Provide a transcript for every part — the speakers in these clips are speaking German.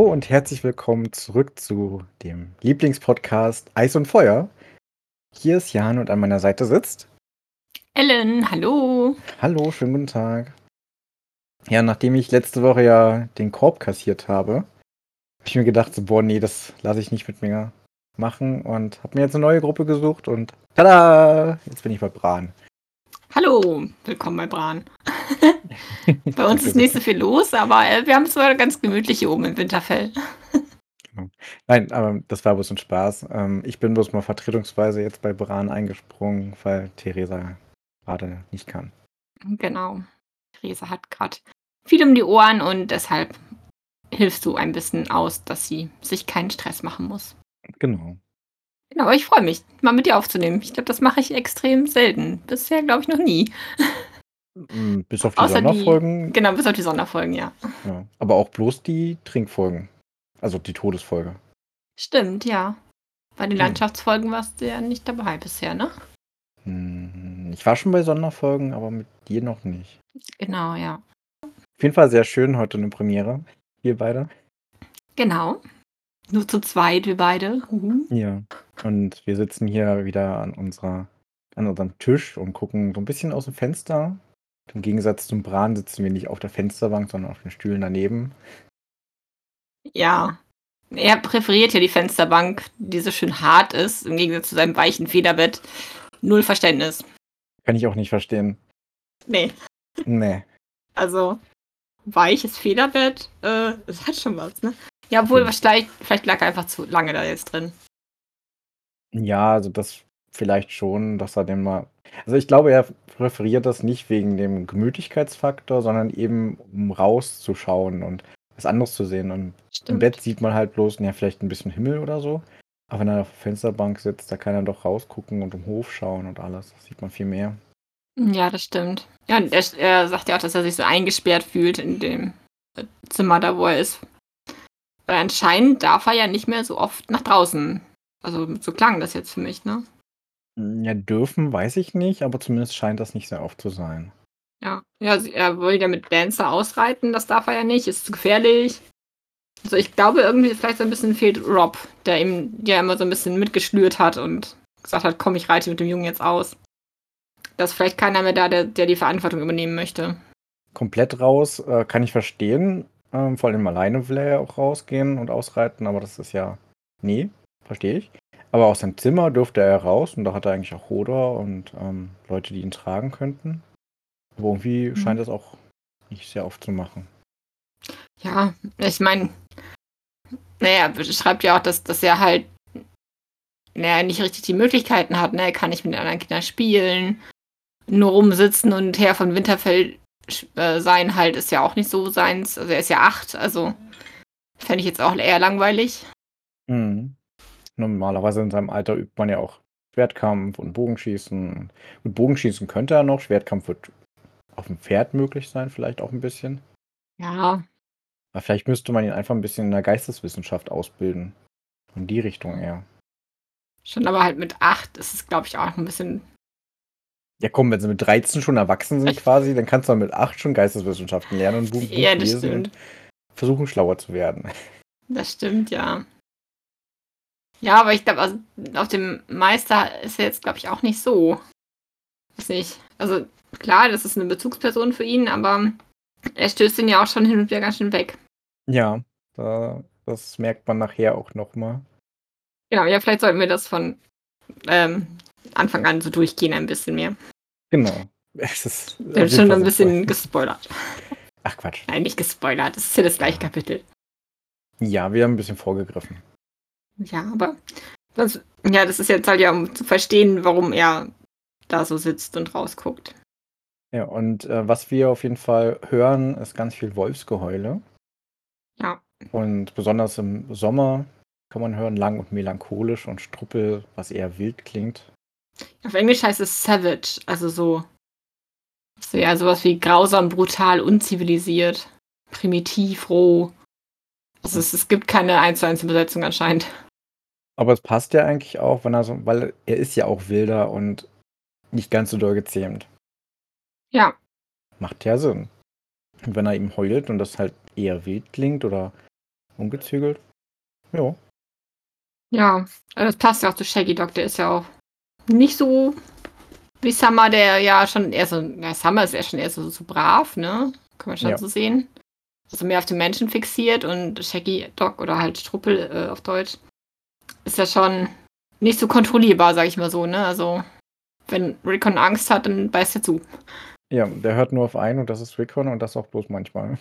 Hallo und herzlich willkommen zurück zu dem Lieblingspodcast Eis und Feuer. Hier ist Jan und an meiner Seite sitzt Ellen, hallo. Hallo, schönen guten Tag. Ja, nachdem ich letzte Woche ja den Korb kassiert habe, habe ich mir gedacht, so, boah, nee, das lasse ich nicht mit mir machen und habe mir jetzt eine neue Gruppe gesucht und tada, jetzt bin ich bei Bran. Hallo, willkommen bei Bran. bei uns ist nicht so viel los, aber äh, wir haben es zwar ganz gemütlich hier oben im Winterfell. Genau. Nein, aber das war bloß ein Spaß. Ähm, ich bin bloß mal vertretungsweise jetzt bei Bran eingesprungen, weil Theresa gerade nicht kann. Genau. Theresa hat gerade viel um die Ohren und deshalb hilfst du ein bisschen aus, dass sie sich keinen Stress machen muss. Genau. Genau, aber ich freue mich, mal mit dir aufzunehmen. Ich glaube, das mache ich extrem selten. Bisher, glaube ich, noch nie. Mm, bis auf die Außer Sonderfolgen. Die, genau, bis auf die Sonderfolgen, ja. ja. Aber auch bloß die Trinkfolgen. Also die Todesfolge. Stimmt, ja. Bei den hm. Landschaftsfolgen warst du ja nicht dabei bisher, ne? Hm, ich war schon bei Sonderfolgen, aber mit dir noch nicht. Genau, ja. Auf jeden Fall sehr schön heute eine Premiere. Wir beide. Genau. Nur zu zweit, wir beide. Mhm. Ja. Und wir sitzen hier wieder an unserer, an unserem Tisch und gucken so ein bisschen aus dem Fenster. Im Gegensatz zum Bran sitzen wir nicht auf der Fensterbank, sondern auf den Stühlen daneben. Ja. Er präferiert ja die Fensterbank, die so schön hart ist, im Gegensatz zu seinem weichen Federbett. Null Verständnis. Kann ich auch nicht verstehen. Nee. Nee. Also, weiches Federbett, äh, es hat schon was, ne? Ja, obwohl, hm. vielleicht, vielleicht lag er einfach zu lange da jetzt drin. Ja, also das vielleicht schon, dass er den mal. Also ich glaube, er präferiert das nicht wegen dem Gemütlichkeitsfaktor, sondern eben um rauszuschauen und was anderes zu sehen. Und Stimmt. im Bett sieht man halt bloß, ja, vielleicht ein bisschen Himmel oder so. Aber wenn er auf der Fensterbank sitzt, da kann er doch rausgucken und im Hof schauen und alles. Das sieht man viel mehr. Ja, das stimmt. Ja, und er, er sagt ja auch, dass er sich so eingesperrt fühlt in dem Zimmer da, wo er ist. Weil anscheinend darf er ja nicht mehr so oft nach draußen. Also so klang das jetzt für mich, ne? Hm, ja, dürfen, weiß ich nicht, aber zumindest scheint das nicht sehr oft zu sein. Ja, ja er will ja mit Dancer ausreiten, das darf er ja nicht, ist zu gefährlich. Also ich glaube irgendwie vielleicht so ein bisschen fehlt Rob, der ihm ja immer so ein bisschen mitgeschlürt hat und gesagt hat, komm, ich reite mit dem Jungen jetzt aus. Da ist vielleicht keiner mehr da, der, der die Verantwortung übernehmen möchte. Komplett raus äh, kann ich verstehen. Ähm, vor allem alleine will er ja auch rausgehen und ausreiten, aber das ist ja. Nee, verstehe ich. Aber aus seinem Zimmer dürfte er raus und da hat er eigentlich auch Hodor und ähm, Leute, die ihn tragen könnten. Aber irgendwie mhm. scheint das auch nicht sehr oft zu machen. Ja, ich meine, naja, schreibt ja auch, dass, dass er halt naja, nicht richtig die Möglichkeiten hat. Ne? Er kann nicht mit anderen Kindern spielen. Nur rumsitzen und her von Winterfell äh, sein halt ist ja auch nicht so seins. Also er ist ja acht, also fände ich jetzt auch eher langweilig. Mhm. Normalerweise in seinem Alter übt man ja auch Schwertkampf und Bogenschießen. Mit Bogenschießen könnte er noch. Schwertkampf wird auf dem Pferd möglich sein, vielleicht auch ein bisschen. Ja. Aber vielleicht müsste man ihn einfach ein bisschen in der Geisteswissenschaft ausbilden. In die Richtung eher. Schon aber halt mit acht ist es, glaube ich, auch ein bisschen ja, komm, wenn sie mit 13 schon erwachsen sind quasi, dann kannst du mit 8 schon Geisteswissenschaften lernen und Buch, ja, lesen stimmt. und versuchen, schlauer zu werden. Das stimmt, ja. Ja, aber ich glaube, also, auf dem Meister ist er jetzt, glaube ich, auch nicht so. Weiß nicht. Also, klar, das ist eine Bezugsperson für ihn, aber er stößt ihn ja auch schon hin und wieder ganz schön weg. Ja, das merkt man nachher auch nochmal. Genau, ja, vielleicht sollten wir das von ähm, Anfang an so durchgehen ein bisschen mehr. Genau. Es ist Wir haben schon ein bisschen gespoilert. Ach Quatsch. Nein, nicht gespoilert. Das ist ja das gleiche Kapitel. Ja, wir haben ein bisschen vorgegriffen. Ja, aber das, ja, das ist jetzt halt ja, um zu verstehen, warum er da so sitzt und rausguckt. Ja, und äh, was wir auf jeden Fall hören, ist ganz viel Wolfsgeheule. Ja. Und besonders im Sommer kann man hören, lang und melancholisch und Struppel, was eher wild klingt. Auf Englisch heißt es savage, also so, so ja, sowas wie grausam, brutal, unzivilisiert, primitiv, roh. Also es, es gibt keine 1 zu 1 Übersetzung anscheinend. Aber es passt ja eigentlich auch, wenn er so, weil er ist ja auch wilder und nicht ganz so doll gezähmt. Ja. Macht ja Sinn. Und wenn er ihm heult und das halt eher wild klingt oder umgezügelt. Ja. Ja, also das passt ja auch zu Shaggy Dog, der ist ja auch nicht so wie Summer, der ja schon eher so, ja, Summer ist ja schon eher so, so brav, ne? Kann man schon Ja. so sehen. Also mehr auf den Menschen fixiert und Shaggy Dog oder halt Struppel äh, auf Deutsch ist ja schon nicht so kontrollierbar, sag ich mal so, ne? Also wenn Rickon Angst hat, dann beißt er zu. Ja, der hört nur auf einen und das ist Rickon und das auch bloß manchmal.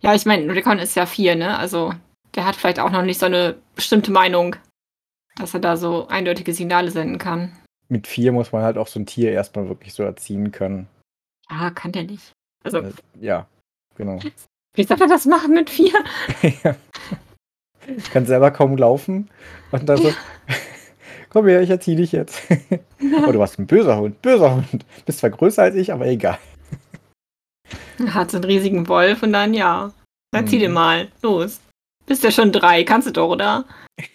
Ja, ich meine, Rickon ist ja vier, ne? Also der hat vielleicht auch noch nicht so eine bestimmte Meinung, dass er da so eindeutige Signale senden kann. Mit vier muss man halt auch so ein Tier erstmal wirklich so erziehen können. Ja, kann der nicht. Also, Äh, ja, genau. wie soll er das machen mit vier? ja. Kann selber kaum laufen und dann so, komm her, ich erziehe dich jetzt. oh, du warst ein böser Hund, böser Hund. Bist zwar größer als ich, aber egal. Hat so einen riesigen Wolf und dann ja. Dann zieh Mhm. den mal. Los. Bist ja schon drei, kannst du doch, oder?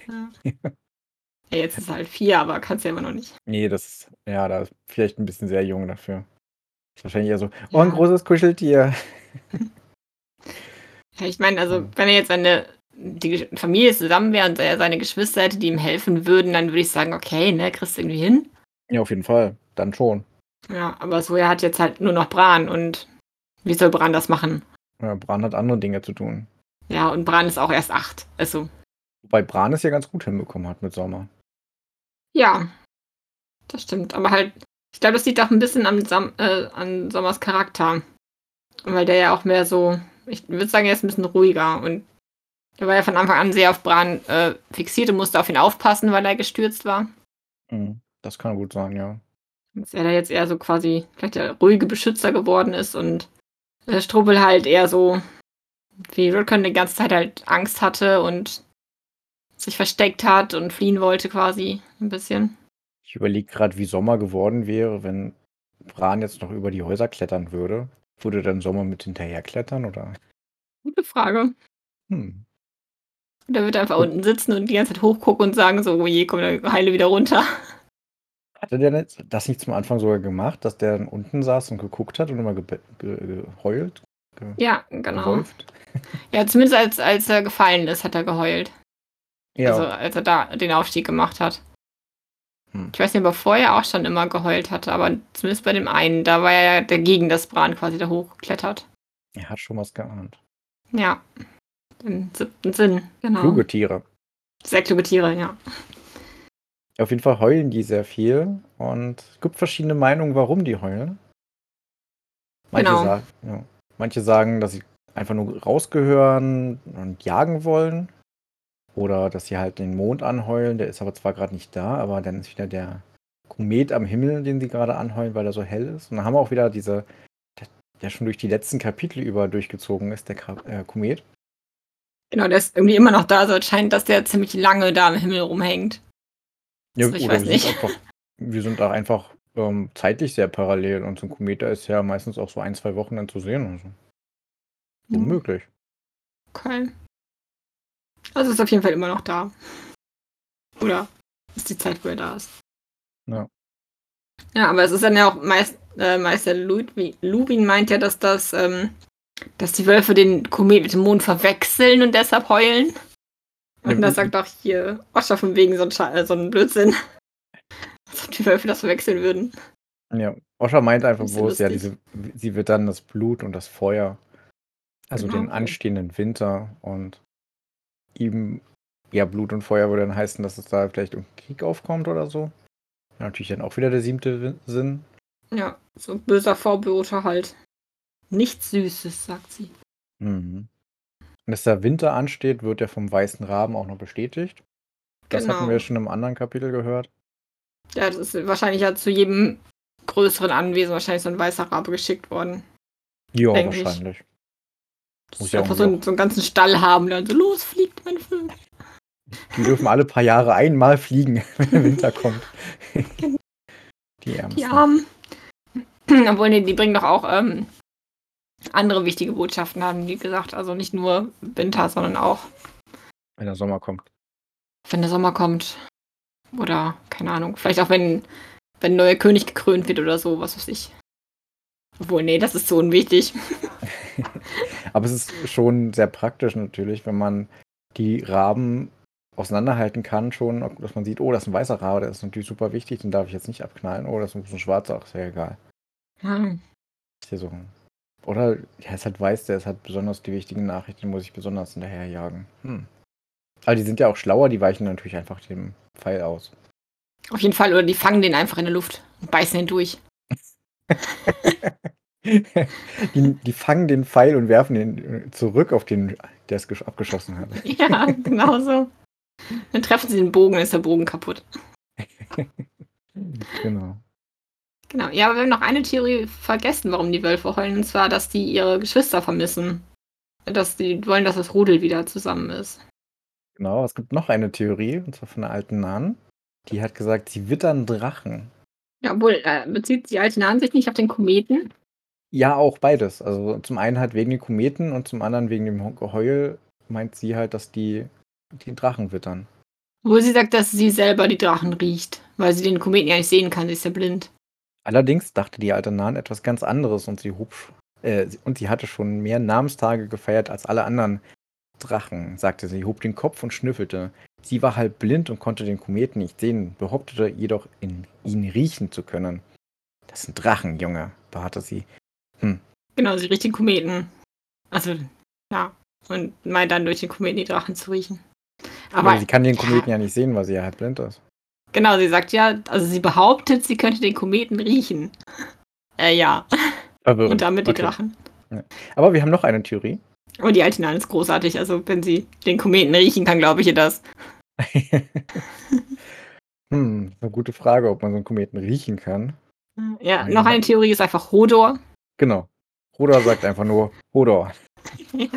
Ja. ja, jetzt ist er halt vier, aber kannst ja immer noch nicht. Nee, das ist, ja, da ist vielleicht ein bisschen sehr jung dafür. Ist wahrscheinlich eher so, oh, ein Ja. großes Kuscheltier. Ja, ich meine, also, Mhm. wenn er jetzt seine die Familie zusammen wäre und er seine Geschwister hätte, die ihm helfen würden, dann würde ich sagen, okay, ne, kriegst du irgendwie hin. Ja, auf jeden Fall. Dann schon. Ja, aber so, er hat jetzt halt nur noch Bran und wie soll Bran das machen? Ja, Bran hat andere Dinge zu tun. Ja, und Bran ist auch erst acht. Also, Wobei Bran es ja ganz gut hinbekommen hat mit Sommer. ja, das stimmt. Aber halt, ich glaube, das liegt auch ein bisschen am Sam äh, an Sommers Charakter. Weil der ja auch mehr so, ich würde sagen, er ist ein bisschen ruhiger und er war ja von Anfang an sehr auf Bran äh, fixiert und musste auf ihn aufpassen, weil er gestürzt war. Mhm. Das kann gut sein, ja. Dass er da jetzt eher so quasi vielleicht der ruhige Beschützer geworden ist und äh, Strubbel halt eher so wie Rickon die ganze Zeit halt Angst hatte und sich versteckt hat und fliehen wollte quasi ein bisschen. Ich überlege gerade, wie Sommer geworden wäre, wenn Bran jetzt noch über die Häuser klettern würde. Würde dann Sommer mit hinterher klettern oder? Gute Frage. Hm. Der wird einfach unten sitzen und die ganze Zeit hochgucken und sagen so, oh je, komm, dann heile wieder runter. Hatte der das nicht zum Anfang sogar gemacht, dass der dann unten saß und geguckt hat und immer ge ge geheult? Ge Ja, genau. gewolft? Ja, zumindest als, als er gefallen ist, hat er geheult. Ja. Also als er da den Aufstieg gemacht hat. Hm. Ich weiß nicht, ob er vorher auch schon immer geheult hatte, aber zumindest bei dem einen, da war er ja dagegen, dass Bran quasi da hochklettert. er hat schon was geahnt. Ja. Im siebten Sinn, genau. Kluge Tiere. Sehr kluge Tiere, ja. Auf jeden Fall heulen die sehr viel und es gibt verschiedene Meinungen, warum die heulen. Manche, Genau. sagen, ja. Manche sagen, dass sie einfach nur rausgehören und jagen wollen. Oder dass sie halt den Mond anheulen, der ist aber zwar gerade nicht da, aber dann ist wieder der Komet am Himmel, den sie gerade anheulen, weil er so hell ist. Und dann haben wir auch wieder diese, der, schon durch die letzten Kapitel über durchgezogen ist, der äh, Komet. Genau, der ist irgendwie immer noch da, so scheint, dass der ziemlich lange da im Himmel rumhängt. Also ich oder weiß wir nicht. sind einfach, wir sind da einfach ähm, zeitlich sehr parallel und so ein Komet, der ist ja meistens auch so ein, zwei Wochen dann zu sehen. Also. Unmöglich. Okay. Also ist auf jeden Fall immer noch da. Oder ist die Zeit, wo er da ist. Ja. Ja, aber es ist dann ja auch meist, äh, Meister Ludwig, Lubin meint ja, dass das, ähm, dass die Wölfe den Komet mit dem Mond verwechseln und deshalb heulen. Und das sagt auch hier Oscher von wegen so ein, Sche- äh, so ein Blödsinn. Als ob die Wölfe das verwechseln würden. Ja, Osha meint einfach bloß, ja, diese, sie wird dann das Blut und das Feuer, also Genau. den anstehenden Winter und ihm, ja, Blut und Feuer würde dann heißen, dass es da vielleicht ein Krieg aufkommt oder so. Ja, natürlich dann auch wieder der siebte Sinn. Ja, so ein böser Vorbote halt. Nichts Süßes, sagt sie. Mhm. Und dass der Winter ansteht, wird ja vom weißen Raben auch noch bestätigt. Das hatten Genau. wir schon im anderen Kapitel gehört. Ja, das ist wahrscheinlich ja zu jedem größeren Anwesen wahrscheinlich so ein weißer Rabe geschickt worden. Ja, wahrscheinlich. Das Muss ja einfach auch so, einen- so einen ganzen Stall haben, der dann so losfliegt, mein Vögel. Die dürfen alle paar Jahre einmal fliegen, wenn der Winter kommt. Die Ärmsten. Die Armen. Obwohl, nee, die bringen doch auch ähm, andere wichtige Botschaften, haben die gesagt. Also nicht nur Winter, sondern auch, Wenn der Sommer kommt. wenn der Sommer kommt. Oder, keine Ahnung, vielleicht auch, wenn, wenn ein neuer König gekrönt wird oder so, was weiß ich. Obwohl, nee, das ist so unwichtig. Aber es ist schon sehr praktisch natürlich, wenn man die Raben auseinanderhalten kann schon, dass man sieht, oh, das ist ein weißer Rabe, der ist natürlich super wichtig, den darf ich jetzt nicht abknallen. Oh, das ist ein schwarzer, ach, ist ja egal. Ist hier so. Oder, ja, ist halt weiß, der ist halt besonders die wichtigen Nachrichten, muss ich besonders hinterherjagen. Hm. Aber die sind ja auch schlauer, die weichen natürlich einfach dem Pfeil aus. Auf jeden Fall, oder die fangen den einfach in der Luft und beißen ihn durch. die, die fangen den Pfeil und werfen den äh, zurück auf den, der es gesch- abgeschossen hat. Ja, genau so. Dann treffen sie den Bogen, dann ist der Bogen kaputt. Genau. Genau. Ja, aber wir haben noch eine Theorie vergessen, warum die Wölfe heulen, und zwar, dass die ihre Geschwister vermissen. Dass die wollen, dass das Rudel wieder zusammen ist. Genau, es gibt noch eine Theorie, und zwar von der alten Nan. Die hat gesagt, sie wittern Drachen. Ja, obwohl, äh, bezieht die alte Nan sich nicht auf den Kometen? Ja, auch beides. Also zum einen halt wegen den Kometen und zum anderen wegen dem Geheul meint sie halt, dass die die Drachen wittern. Obwohl sie sagt, dass sie selber die Drachen riecht, weil sie den Kometen ja nicht sehen kann, sie ist ja blind. Allerdings dachte die alte Nan etwas ganz anderes und sie hob sch- äh, und sie hatte schon mehr Namenstage gefeiert als alle anderen Drachen, sagte sie, hob den Kopf und schnüffelte. Sie war halb blind und konnte den Kometen nicht sehen, behauptete jedoch, in ihn riechen zu können. Das sind Drachen, Junge, beharrte sie. Genau, sie riecht den Kometen. Also, ja. Und meint dann durch den Kometen die Drachen zu riechen. Aber Aber sie kann den ja. Kometen ja nicht sehen, weil sie ja halb blind ist. Genau, sie sagt ja, also sie behauptet, sie könnte den Kometen riechen. Äh, ja. Verwirrend. Und damit die Okay. Drachen. Aber wir haben noch eine Theorie. Und die alte Nan ist großartig. Also, wenn sie den Kometen riechen kann, glaube ich ihr das. hm, eine gute Frage, ob man so einen Kometen riechen kann. Ja, Nein. noch eine Theorie ist einfach Hodor. Genau. Hodor sagt einfach nur Hodor.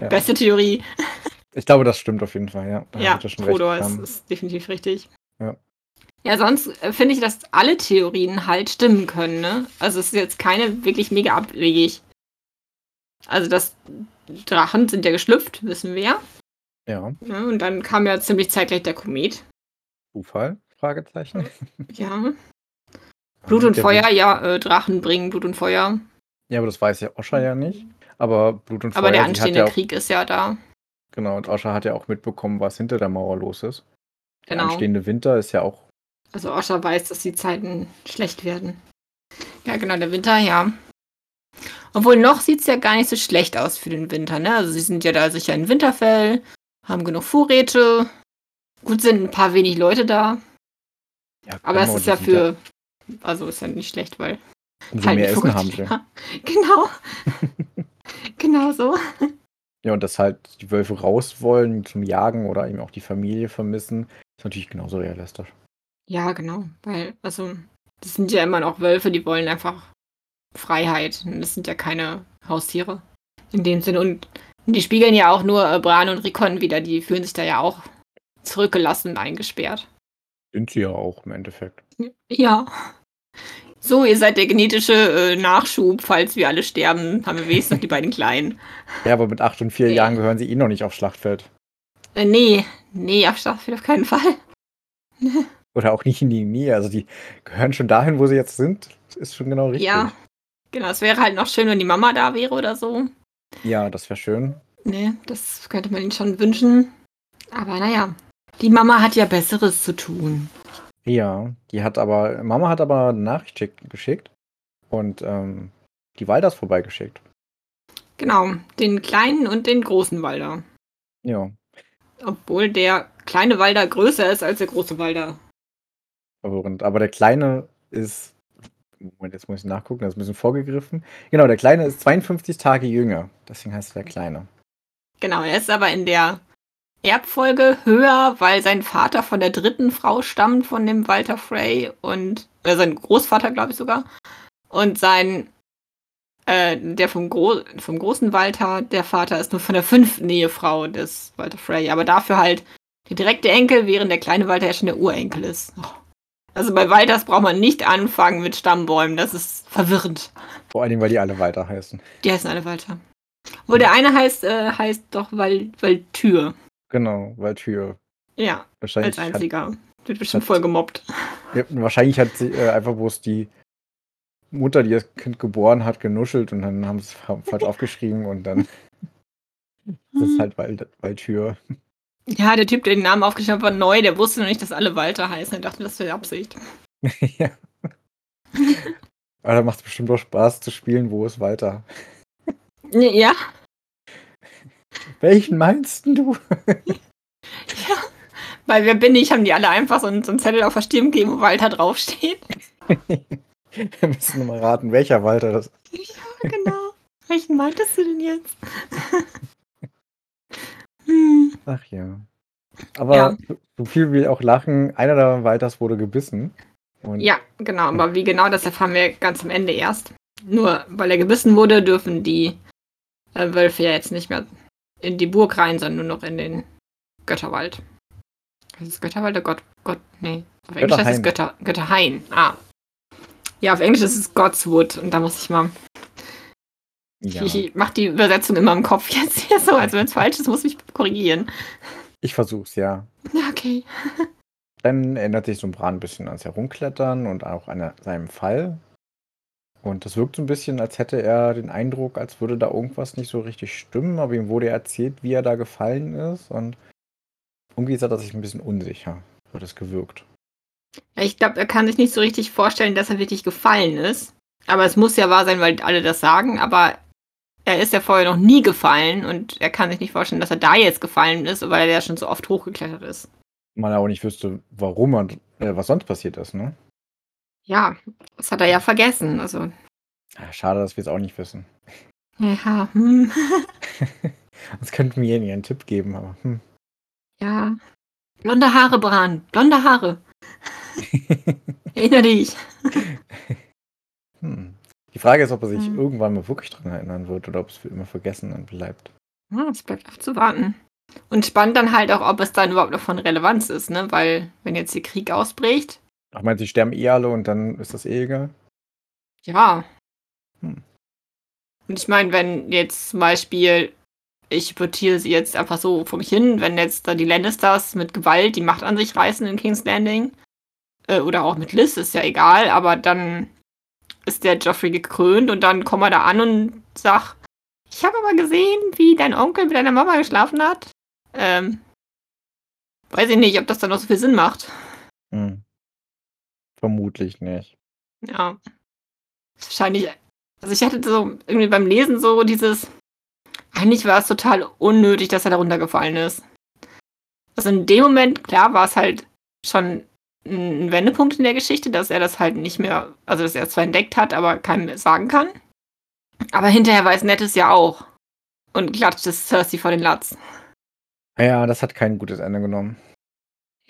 Ja. Beste Theorie. Ich glaube, das stimmt auf jeden Fall, ja. Da Ja. Hodor ist, Ähm, ist definitiv richtig. Ja. Ja, sonst äh, finde ich, dass alle Theorien halt stimmen können, ne? Also es ist jetzt keine wirklich mega abwegig. Also das Drachen sind ja geschlüpft, wissen wir ja. ja? Und dann kam ja ziemlich zeitgleich der Komet. Zufall? Fragezeichen. Ja. Blut und Der Feuer, ja, äh, Drachen bringen Blut und Feuer. Ja, aber das weiß ja Osha ja nicht. Aber Blut und Aber Feuer, der die hat anstehende ja Krieg ist ja da. Genau, und Osha hat ja auch mitbekommen, was hinter der Mauer los ist. Der Genau. anstehende Winter ist ja auch. Also Osha weiß, dass die Zeiten schlecht werden. Ja, genau, der Winter, ja. Obwohl noch sieht es ja gar nicht so schlecht aus für den Winter, ne? Also sie sind ja da sicher in Winterfell, haben genug Vorräte. Gut, sind ein paar wenig Leute da. Ja, Aber es genau, ist ja für. Also ist ja nicht schlecht, weil. umso halt mehr Essen haben sie. Ja, genau. genau so. Ja, und dass halt die Wölfe raus wollen zum Jagen oder eben auch die Familie vermissen, ist natürlich genauso realistisch. Ja, genau. Weil, also, das sind ja immer noch Wölfe, die wollen einfach Freiheit. Und Das sind ja keine Haustiere. In dem Sinne. Und die spiegeln ja auch nur äh, Bran und Rikon wieder. Die fühlen sich da ja auch zurückgelassen und eingesperrt. Sind sie ja auch im Endeffekt. Ja. So, ihr seid der genetische äh, Nachschub. Falls wir alle sterben, haben wir wenigstens noch die beiden Kleinen. Ja, aber mit acht und vier Nee. Jahren gehören sie eh noch nicht aufs Schlachtfeld. Äh, nee, nee, auf Staffel auf keinen Fall. Oder auch nicht in die Nähe. Also die gehören schon dahin, wo sie jetzt sind. Ist schon genau richtig. Ja. Genau, es wäre halt noch schön, wenn die Mama da wäre oder so. Ja, das wäre schön. Nee, das könnte man ihnen schon wünschen. Aber naja, die Mama hat ja Besseres zu tun. Ja, die hat aber, Mama hat aber eine Nachricht schick- geschickt und ähm, die Walders vorbeigeschickt. Genau, den kleinen und den großen Walder. Ja, Obwohl der kleine Walder größer ist als der große Walder. verwirrend. Aber der Kleine ist, Moment, jetzt muss ich nachgucken, das ist ein bisschen vorgegriffen. Genau, der Kleine ist 52 Tage jünger. Deswegen heißt er der Kleine. Genau, er ist aber in der Erbfolge höher, weil sein Vater von der dritten Frau stammt, von dem Walter Frey und äh, sein Großvater, glaube ich sogar. Und sein, äh, der vom, Gro vom großen Walter, der Vater ist nur von der fünften Ehefrau des Walter Frey, aber dafür halt der direkte Enkel, während der kleine Walter ja schon der Urenkel ist. Oh. Also bei Walters braucht man nicht anfangen mit Stammbäumen, das ist verwirrend. Vor allen Dingen, weil die alle weiter heißen. Die heißen alle Walter. Wo der eine heißt, äh, heißt doch Wal Waltür. Genau, Waldtür. Ja, Wahrscheinlich als hat, einziger. Wird bestimmt hat- voll gemobbt. ja, wahrscheinlich hat sie äh, einfach bloß die Mutter, die das Kind geboren hat, genuschelt und dann haben sie es fa- falsch aufgeschrieben und dann Das ist halt Wald Waltür. Ja, der Typ, der den Namen aufgeschrieben hat, war neu. Der wusste noch nicht, dass alle Walter heißen. Er dachte, das wäre Absicht. ja. Aber da macht es bestimmt auch Spaß zu spielen, wo ist Walter? Ja, Welchen meinst du? ja. Bei Wer bin ich, haben die alle einfach so einen, so einen Zettel auf der Stirn gegeben, wo Walter draufsteht. Wir müssen mal raten, welcher Walter das ist. Ja, genau. Welchen meintest du denn jetzt? hm. Ach ja. Aber Ja. so- viel wie auch lachen, einer der Walters wurde gebissen. Ja, genau. Aber wie genau, das erfahren wir ganz am Ende erst. Nur weil er gebissen wurde, dürfen die äh, Wölfe ja jetzt nicht mehr in die Burg rein, sondern nur noch in den Götterwald. Ist es Götterwald oder Gott? Gott, nee. Auf Englisch heißt es Götter, Götterhain. Ah. Ja, auf Englisch ist es Godswood. Und da muss ich mal. ja. Ich, ich mach die Übersetzung immer im Kopf jetzt hier so. Also wenn es falsch ist, muss ich korrigieren. ich versuch's, ja. Ja, okay. Dann erinnert sich so ein Bran ein bisschen ans Herumklettern und auch an seinem Fall. Und das wirkt so ein bisschen, als hätte er den Eindruck, als würde da irgendwas nicht so richtig stimmen, aber ihm wurde erzählt, wie er da gefallen ist. Und irgendwie ist er sich ein bisschen unsicher, wird es gewirkt. Ja, ich glaube, er kann sich nicht so richtig vorstellen, dass er wirklich gefallen ist. Aber es muss ja wahr sein, weil alle das sagen. Aber er ist ja vorher noch nie gefallen und er kann sich nicht vorstellen, dass er da jetzt gefallen ist, weil er ja schon so oft hochgeklettert ist. Man auch nicht wüsste, warum und äh, was sonst passiert ist, ne? Ja, das hat er ja vergessen. Also, Schade, dass wir es auch nicht wissen. ja, hm, Sonst könnten wir ihnen einen Tipp geben, aber hm. ja. Blonde Haare, Bran, blonde Haare. Erinnere dich. hm. Die Frage ist, ob er sich Hm. irgendwann mal wirklich dran erinnern wird oder ob es für immer vergessen bleibt. Ja, es bleibt abzuwarten. Und spannend dann halt auch, ob es dann überhaupt noch von Relevanz ist, ne? Weil, wenn jetzt der Krieg ausbricht, Ach, meinst du, die sterben eh alle und dann ist das eh egal? Ja. Hm. Und ich meine, wenn jetzt zum Beispiel, ich hypothetiere sie jetzt einfach so vor mich hin, wenn jetzt da die Lannisters mit Gewalt die Macht an sich reißen in King's Landing, äh, oder auch mit Liz, ist ja egal, aber dann ist der Joffrey gekrönt und dann kommt er da an und sagt, ich habe aber gesehen, wie dein Onkel mit deiner Mama geschlafen hat. Ähm, weiß ich nicht, ob das dann noch so viel Sinn macht. Hm. Vermutlich nicht. Ja. Wahrscheinlich. Also ich hatte so irgendwie beim Lesen so dieses. Eigentlich war es total unnötig, dass er da runtergefallen ist. Also in dem Moment, klar, war es halt schon ein Wendepunkt in der Geschichte, dass er das halt nicht mehr, also dass er es zwar entdeckt hat, aber keinem mehr sagen kann. Aber hinterher weiß Ned es ja auch. Und klatscht es Cersei vor den Latz. Ja, das hat kein gutes Ende genommen.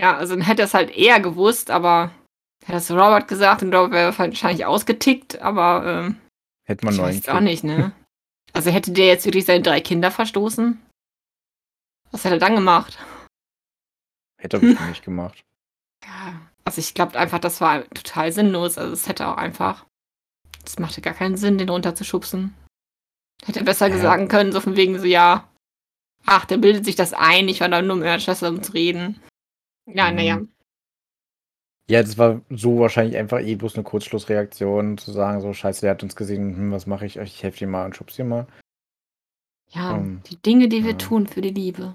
Ja, also dann hätte er es halt eher gewusst, aber hätte es Robert gesagt und Robert wäre wahrscheinlich ausgetickt, aber ähm, Hätte man weiß auch nicht, ne? Also hätte der jetzt wirklich seine drei Kinder verstoßen? Was hätte er dann gemacht? Hätte er bestimmt nicht gemacht. Ja, also ich glaube einfach, das war total sinnlos. Also es hätte auch einfach. Das machte gar keinen Sinn, den runterzuschubsen. Hätte er besser Ja. sagen können, so von wegen so, ja. Ach, der bildet sich das ein, ich war da nur mit meiner Schwester um zu reden. Ja, Mhm. naja. Ja, das war so wahrscheinlich einfach eh bloß eine Kurzschlussreaktion, zu sagen, so, scheiße, der hat uns gesehen, hm, was mache ich? Ich helfe dir mal und schub's dir mal. Ja, Ähm, die Dinge, die wir ja. tun für die Liebe.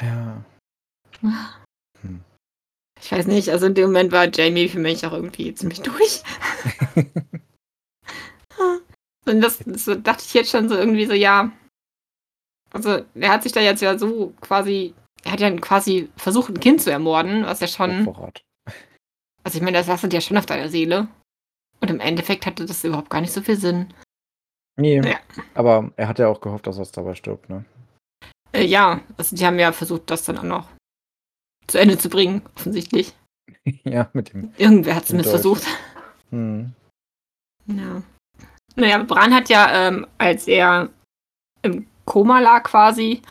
Ja. Hm. Ich weiß nicht, also in dem Moment war Jamie für mich auch irgendwie ziemlich durch. Und das, das so dachte ich jetzt schon so irgendwie so, ja. Also, er hat sich da jetzt ja so quasi, er hat ja quasi versucht, ein Kind zu ermorden, was ja schon, Hochverrat. Also ich meine, das lastet ja schon auf deiner Seele. Und im Endeffekt hatte das überhaupt gar nicht so viel Sinn. Nee, Ja. aber er hat ja auch gehofft, dass er dabei stirbt, ne? Äh, ja, also die haben ja versucht, das dann auch noch zu Ende zu bringen, offensichtlich. ja, mit dem. Irgendwer hat es versucht. Hm. Ja. Naja, Bran hat ja, ähm, als er im Koma lag quasi,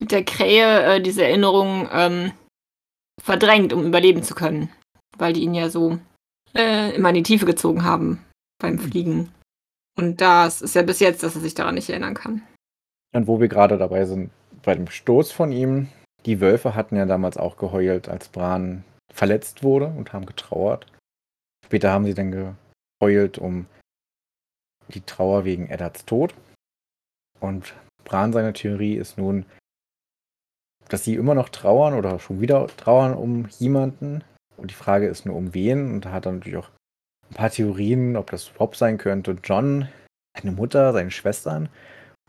mit der Krähe äh, diese Erinnerung ähm, verdrängt, um überleben zu können. Weil die ihn ja so äh, immer in die Tiefe gezogen haben beim Fliegen. Und das ist ja bis jetzt, dass er sich daran nicht erinnern kann. Und wo wir gerade dabei sind, bei dem Stoß von ihm, die Wölfe hatten ja damals auch geheult, als Bran verletzt wurde und haben getrauert. Später haben sie dann geheult um die Trauer wegen Eddards Tod. Und Bran seine Theorie ist nun, dass sie immer noch trauern oder schon wieder trauern um jemanden. Und die Frage ist nur, um wen. Und da hat er natürlich auch ein paar Theorien, ob das Rob sein könnte, John, seine Mutter, seine Schwestern.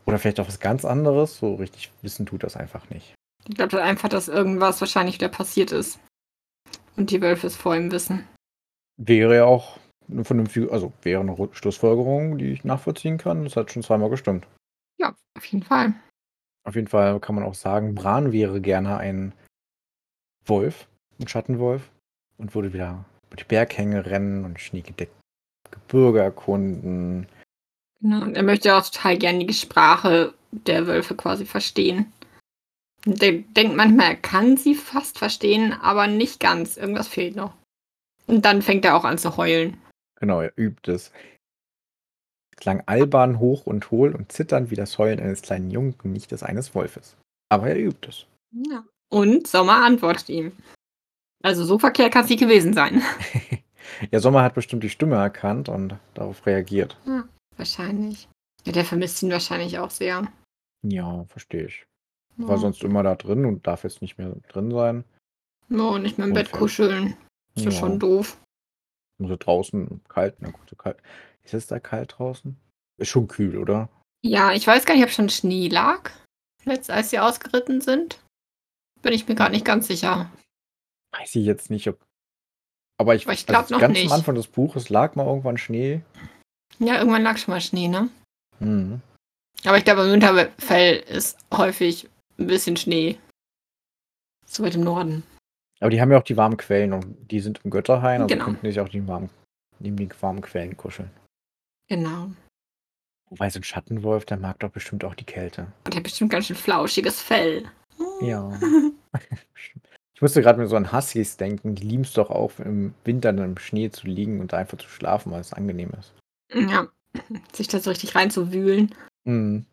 Oder vielleicht auch was ganz anderes. So richtig wissen tut das einfach nicht. Ich glaube einfach, dass irgendwas wahrscheinlich wieder passiert ist. Und die Wölfe es vor ihm wissen. Wäre ja auch eine vernünftige, also wäre eine Schlussfolgerung, die ich nachvollziehen kann. Das hat schon zweimal gestimmt. Ja, auf jeden Fall. Auf jeden Fall kann man auch sagen, Bran wäre gerne ein Wolf, ein Schattenwolf und würde wieder über die Berghänge rennen und schneegedeckte Gebirge erkunden. Genau, und er möchte auch total gerne die Sprache der Wölfe quasi verstehen. Der denkt manchmal, er kann sie fast verstehen, aber nicht ganz. Irgendwas fehlt noch. Und dann fängt er auch an zu heulen. Genau, er übt es. Es klang albern, hoch und hohl und zitternd wie das Heulen eines kleinen Jungen, nicht des eines Wolfes. Aber er übt es. Ja. Und Sommer antwortet ihm. Also so verkehrt kann es nicht gewesen sein. ja, Sommer hat bestimmt die Stimme erkannt und darauf reagiert. Ja, wahrscheinlich. Ja, der vermisst ihn wahrscheinlich auch sehr. Ja, verstehe ich. Ja. War sonst immer da drin und darf jetzt nicht mehr drin sein. No, nicht mehr im Bett kuscheln. Ist ja schon doof. Muss draußen kalt, na gut, so kalt. Ist es da kalt draußen? Ist schon kühl, oder? Ja, ich weiß gar nicht, ob schon Schnee lag, jetzt als sie ausgeritten sind. Bin ich mir gar nicht ganz sicher. Weiß ich jetzt nicht, ob. Aber ich, Aber ich glaube also noch ganz nicht. am Anfang des Buches lag mal irgendwann Schnee. Ja, irgendwann lag schon mal Schnee, ne? Mhm. Aber ich glaube, im Winterfell ist häufig ein bisschen Schnee. So weit im Norden. Aber die haben ja auch die warmen Quellen und die sind im Götterhain, also Genau. könnten sich auch die warmen, neben die warmen Quellen kuscheln. Genau. Wobei so ein Schattenwolf, der mag doch bestimmt auch die Kälte. Und der hat bestimmt ganz schön flauschiges Fell. Ja. Ich musste gerade mit so an Huskies denken, die lieben es doch auch im Winter dann im Schnee zu liegen und einfach zu schlafen, weil es angenehm ist. Ja, sich da so richtig reinzuwühlen. Mhm.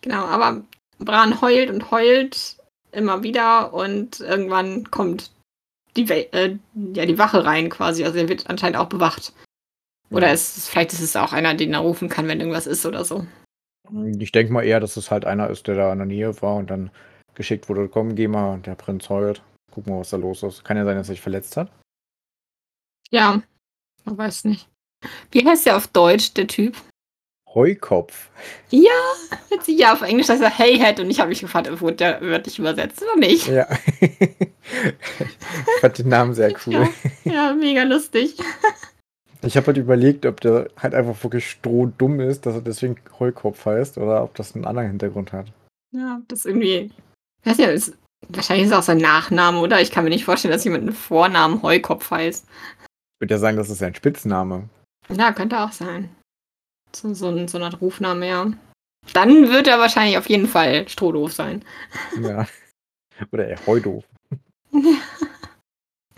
Genau, aber Bran heult und heult immer wieder und irgendwann kommt die, We äh, ja, die Wache rein quasi. Also er wird anscheinend auch bewacht. Oder ist es, vielleicht ist es auch einer, den er rufen kann, wenn irgendwas ist oder so. Ich denke mal eher, dass es halt einer ist, der da in der Nähe war und dann geschickt wurde, komm, geh mal, der Prinz heult. Guck mal, was da los ist. Kann ja sein, dass er sich verletzt hat. Ja, man weiß nicht. Wie heißt der auf Deutsch, der Typ? Heukopf. Ja, jetzt ja, auf Englisch heißt er Hey Head und ich habe mich gefragt, wurde der wörtlich übersetzt oder nicht? Ja. ich fand den Namen sehr cool. Ja, ja mega lustig. Ich habe halt überlegt, ob der halt einfach wirklich strohdumm ist, dass er deswegen Heukopf heißt oder ob das einen anderen Hintergrund hat. Ja, das irgendwie. Weiß ja, ist, wahrscheinlich ist es auch sein Nachname, oder? Ich kann mir nicht vorstellen, dass jemand mit Vornamen Heukopf heißt. Ich würde ja sagen, das ist sein Spitzname. Ja, könnte auch sein. So, so, ein, so Art Rufname, ja. Dann wird er wahrscheinlich auf jeden Fall strohdoof sein. Ja. Oder er Heudoof.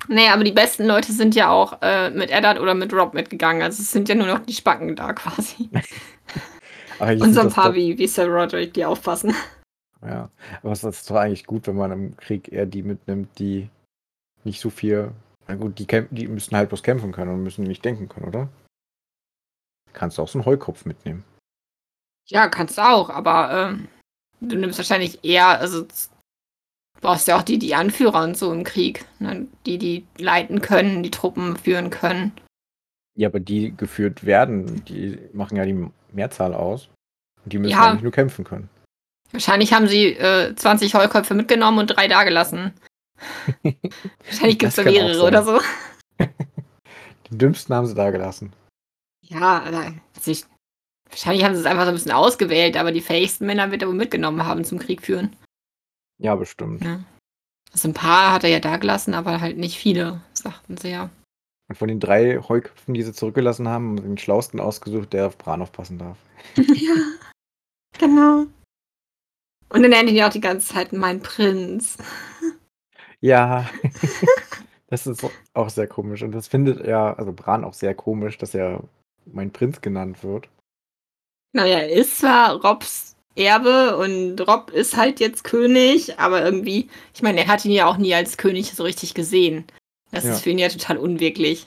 Nee, aber die besten Leute sind ja auch äh, mit Eddard oder mit Rob mitgegangen. Also es sind ja nur noch die Spacken da quasi. Und so ein paar wie, wie Sir Roderick, die aufpassen. Ja, aber es ist doch eigentlich gut, wenn man im Krieg eher die mitnimmt, die nicht so viel. Na gut, die, kämp- die müssen halt bloß kämpfen können und müssen nicht denken können, oder? Kannst du auch so einen Heukopf mitnehmen. Ja, kannst du auch, aber ähm, du nimmst wahrscheinlich eher, also brauchst ja auch die, die Anführer und so im Krieg. Ne? Die, die leiten können, die Truppen führen können. Ja, aber die geführt werden, die machen ja die Mehrzahl aus. Und die müssen Ja. ja nicht nur kämpfen können. Wahrscheinlich haben sie äh, 20 Heuköpfe mitgenommen und drei dagelassen. Wahrscheinlich gibt es da mehrere oder so. Den dümmsten haben sie da gelassen. Ja, also ich, wahrscheinlich haben sie es einfach so ein bisschen ausgewählt, aber die fähigsten Männer wird er wohl mitgenommen haben zum Krieg führen. Ja, bestimmt. Ne? Also ein paar hat er ja da gelassen, aber halt nicht viele, sagten sie ja. Und von den drei Heuköpfen, die sie zurückgelassen haben, haben sie den schlausten ausgesucht, der auf Bran aufpassen darf. ja, genau. Und dann nennt ihn ja auch die ganze Zeit mein Prinz. Ja, das ist auch sehr komisch. Und das findet er, also Bran auch sehr komisch, dass er mein Prinz genannt wird. Naja, er ist zwar Robs Erbe und Rob ist halt jetzt König, aber irgendwie, ich meine, er hat ihn ja auch nie als König so richtig gesehen. Das Ja. ist für ihn ja total unwirklich.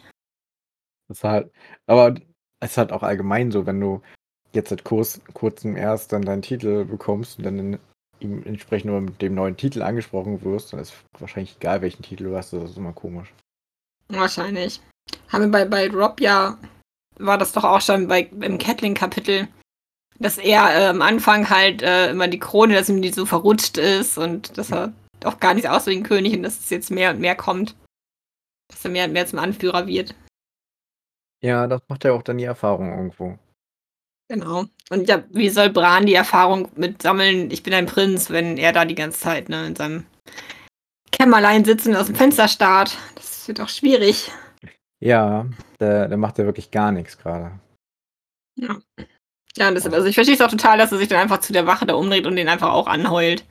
Das ist halt, aber es ist halt auch allgemein so, wenn du jetzt seit kurz, kurzem erst dann deinen Titel bekommst und dann ihm entsprechend nur mit dem neuen Titel angesprochen wirst, dann ist wahrscheinlich egal, welchen Titel du hast, das ist immer komisch. Wahrscheinlich. Haben wir bei, bei Rob ja, war das doch auch schon bei, im Catling-Kapitel, dass er äh, am Anfang halt äh, immer die Krone, dass ihm die so verrutscht ist und dass er auch gar nicht aus wie ein König und dass es jetzt mehr und mehr kommt. Dass er mehr und mehr zum Anführer wird. Ja, das macht ja auch dann die Erfahrung irgendwo. Genau. Und ja, wie soll Bran die Erfahrung mit sammeln, ich bin ein Prinz, wenn er da die ganze Zeit ne, in seinem Kämmerlein sitzt und aus dem Fenster starrt? Das wird auch schwierig. Ja, der, der macht ja wirklich gar nichts gerade. Ja. Ja, und deshalb, also ich verstehe es auch total, dass er sich dann einfach zu der Wache da umdreht und den einfach auch anheult.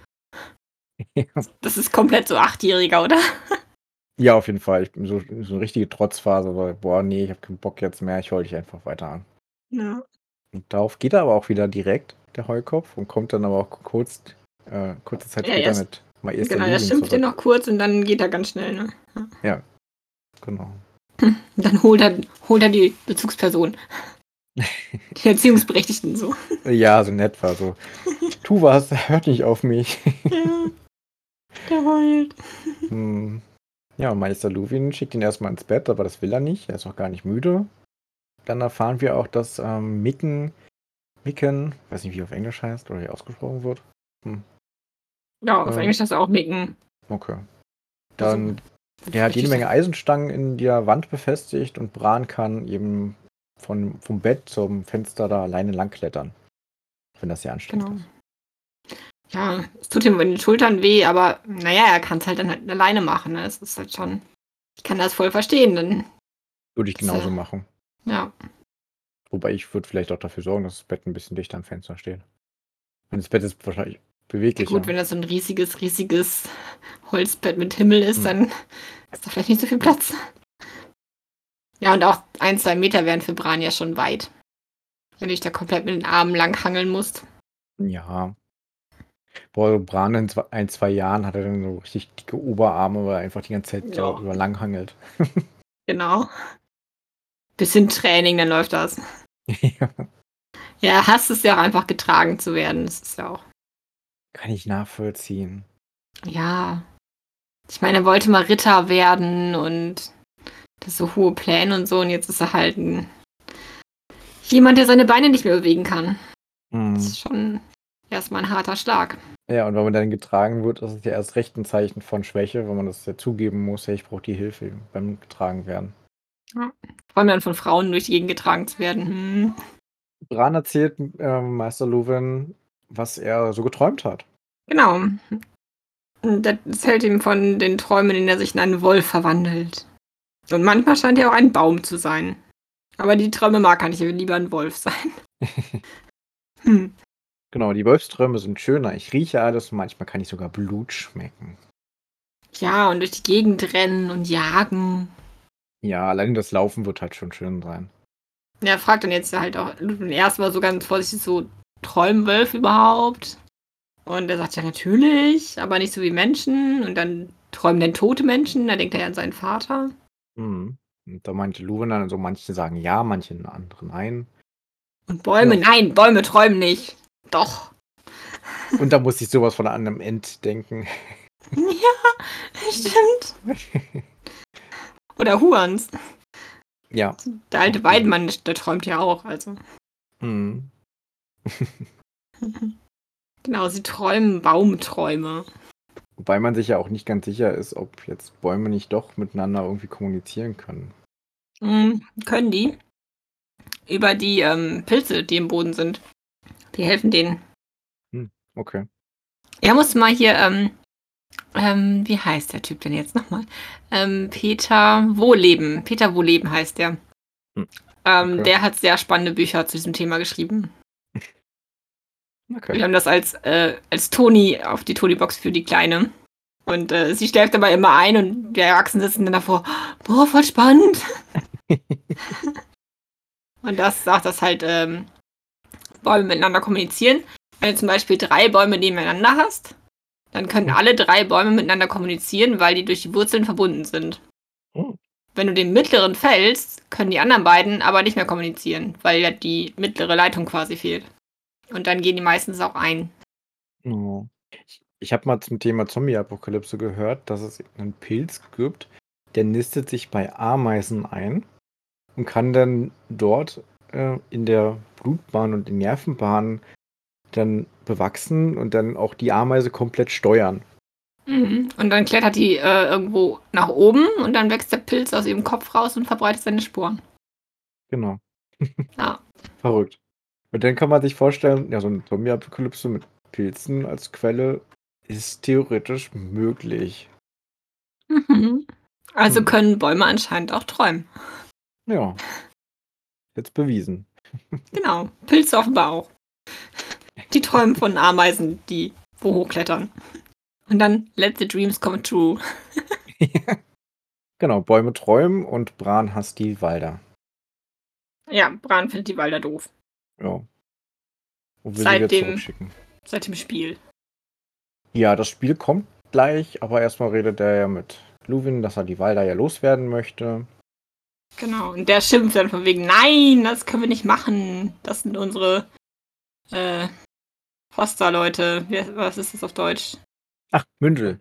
Ja. Das ist komplett so Achtjähriger, oder? Ja, auf jeden Fall. Ich bin so, so eine richtige Trotzphase, weil, boah, nee, ich habe keinen Bock jetzt mehr, ich heul dich einfach weiter an. Ja. Und darauf geht er aber auch wieder direkt, der Heulkopf, und kommt dann aber auch kurz, äh, kurze Zeit Ja, später erst- mit Maester Genau, er schimpft ja zurück. noch kurz und dann geht er ganz schnell, ne? Genau. Und dann holt er, holt er die Bezugsperson. Die Erziehungsberechtigten so. Ja, so nett war so. Tu was, hört nicht auf mich. Ja. Der heult. Hm. Ja, und Meister Luwin schickt ihn erstmal ins Bett, aber das will er nicht. Er ist auch gar nicht müde. Dann erfahren wir auch, dass ähm, Micken, Micken, weiß nicht, wie auf Englisch heißt oder wie ausgesprochen wird. Ja, auf Ähm. Englisch hast du auch Micken. Okay. Dann, Also, der hat jede Menge Eisenstangen in der Wand befestigt und Bran kann eben von, vom Bett zum Fenster da alleine langklettern. Wenn das sehr anstrengend Genau. ist. Ja, es tut ihm in den Schultern weh, aber naja, er kann es halt dann halt alleine machen. Ne? Es ist halt schon. Ich kann das voll verstehen, denn Würde ich genauso machen. Ja. Wobei ich würde vielleicht auch dafür sorgen, dass das Bett ein bisschen dichter am Fenster steht. Und das Bett ist wahrscheinlich beweglicher. Gut, wenn das so ein riesiges, riesiges Holzbett mit Himmel ist, Hm. dann ist da vielleicht nicht so viel Platz. Ja, und auch ein, zwei Meter wären für Bran ja schon weit. Wenn du dich da komplett mit den Armen lang hangeln musst. Ja. Boah, Bran in zwei, ein, zwei Jahren hat er dann so richtig dicke Oberarme, weil er einfach die ganze Zeit Ja. so über lang hangelt. Genau. Bisschen Training, dann läuft das. Ja, Ja, hasst es ja auch einfach getragen zu werden. Das ist ja auch. Kann ich nachvollziehen. Ja. Ich meine, er wollte mal Ritter werden und das so hohe Pläne und so. Und jetzt ist er halt ein jemand, der seine Beine nicht mehr bewegen kann. Das Mhm. ist schon erstmal ein harter Schlag. Ja, und wenn man dann getragen wird, ist es ja erst recht ein Zeichen von Schwäche, wenn man das ja zugeben muss, hey, ich brauche die Hilfe beim getragen werden. Vor allem dann von Frauen durch die Gegend getragen zu werden. Hm. Bran erzählt ähm, Meister Luwin, was er so geträumt hat. Genau. Das erzählt ihm von den Träumen, in denen er sich in einen Wolf verwandelt. Und manchmal scheint er auch ein Baum zu sein. Aber die Träume mag er nicht, er will lieber ein Wolf sein. Hm. Genau, die Wolfsträume sind schöner. Ich rieche alles und manchmal kann ich sogar Blut schmecken. Ja, und durch die Gegend rennen und jagen. Ja, allein das Laufen wird halt schon schön sein. Er fragt dann jetzt halt auch erstmal so ganz vorsichtig so, träumen Wölfe überhaupt? Und er sagt ja natürlich, aber nicht so wie Menschen. Und dann träumen denn tote Menschen? Da denkt er ja an seinen Vater. Mhm. Und da meinte Luwin dann so, manche sagen ja, manche andere nein. Und Bäume, Ja. nein, Bäume träumen nicht. Doch. Und da muss ich sowas von einem End denken. Ja, stimmt. Oder Huans. ja. Der alte Weidmann, der träumt ja auch. Also. Mhm. Genau, sie träumen Baumträume. Wobei man sich ja auch nicht ganz sicher ist, ob jetzt Bäume nicht doch miteinander irgendwie kommunizieren können. Mhm, können die. Über die ähm, Pilze, die im Boden sind. Die helfen denen. Okay. Er muss mal hier, ähm, ähm, wie heißt der Typ denn jetzt nochmal? Ähm, Peter Wohleben. Peter Wohleben heißt der. Hm, Ähm, okay. Der hat sehr spannende Bücher zu diesem Thema geschrieben. Okay. Wir haben das als, äh, als Toni auf die Toni-Box für die Kleine. Und äh, sie schläft dabei immer ein und wir Erwachsenen sitzen dann davor, boah, voll spannend. und das sagt, dass halt ähm, Bäume miteinander kommunizieren. Wenn du zum Beispiel drei Bäume nebeneinander hast, dann können alle drei Bäume miteinander kommunizieren, weil die durch die Wurzeln verbunden sind. Oh. wenn du den mittleren fällst, können die anderen beiden aber nicht mehr kommunizieren, weil ja die mittlere Leitung quasi fehlt. Und dann gehen die meistens auch ein. Oh. Ich, ich habe mal zum Thema Zombie-Apokalypse gehört, dass es einen Pilz gibt, der nistet sich bei Ameisen ein und kann dann dort äh, in der Blutbahn und den Nervenbahn dann bewachsen und dann auch die Ameise komplett steuern. Mhm. Und dann klettert die äh, irgendwo nach oben und dann wächst der Pilz aus ihrem Kopf raus und verbreitet seine Sporen. Genau. Ja. Verrückt. Und dann kann man sich vorstellen, ja, so eine Zombie-Apokalypse mit Pilzen als Quelle ist theoretisch möglich. Mhm. Also Hm. können Bäume anscheinend auch träumen. Ja. Jetzt bewiesen. Genau. Pilze offenbar auch. Die träumen von Ameisen, die wo hochklettern. Und dann let the dreams come true. Genau, Bäume träumen und Bran hasst die Walder. Ja, Bran findet die Walder doof. Ja. Und will sie Seit wieder dem-. Seit dem Spiel. Ja, das Spiel kommt gleich, aber erstmal redet er ja mit Luwin, dass er die Walder ja loswerden möchte. Genau. Und der schimpft dann von wegen, nein, das können wir nicht machen. Das sind unsere äh, Foster-Leute. Wie- Was ist das auf Deutsch? Ach, Mündel.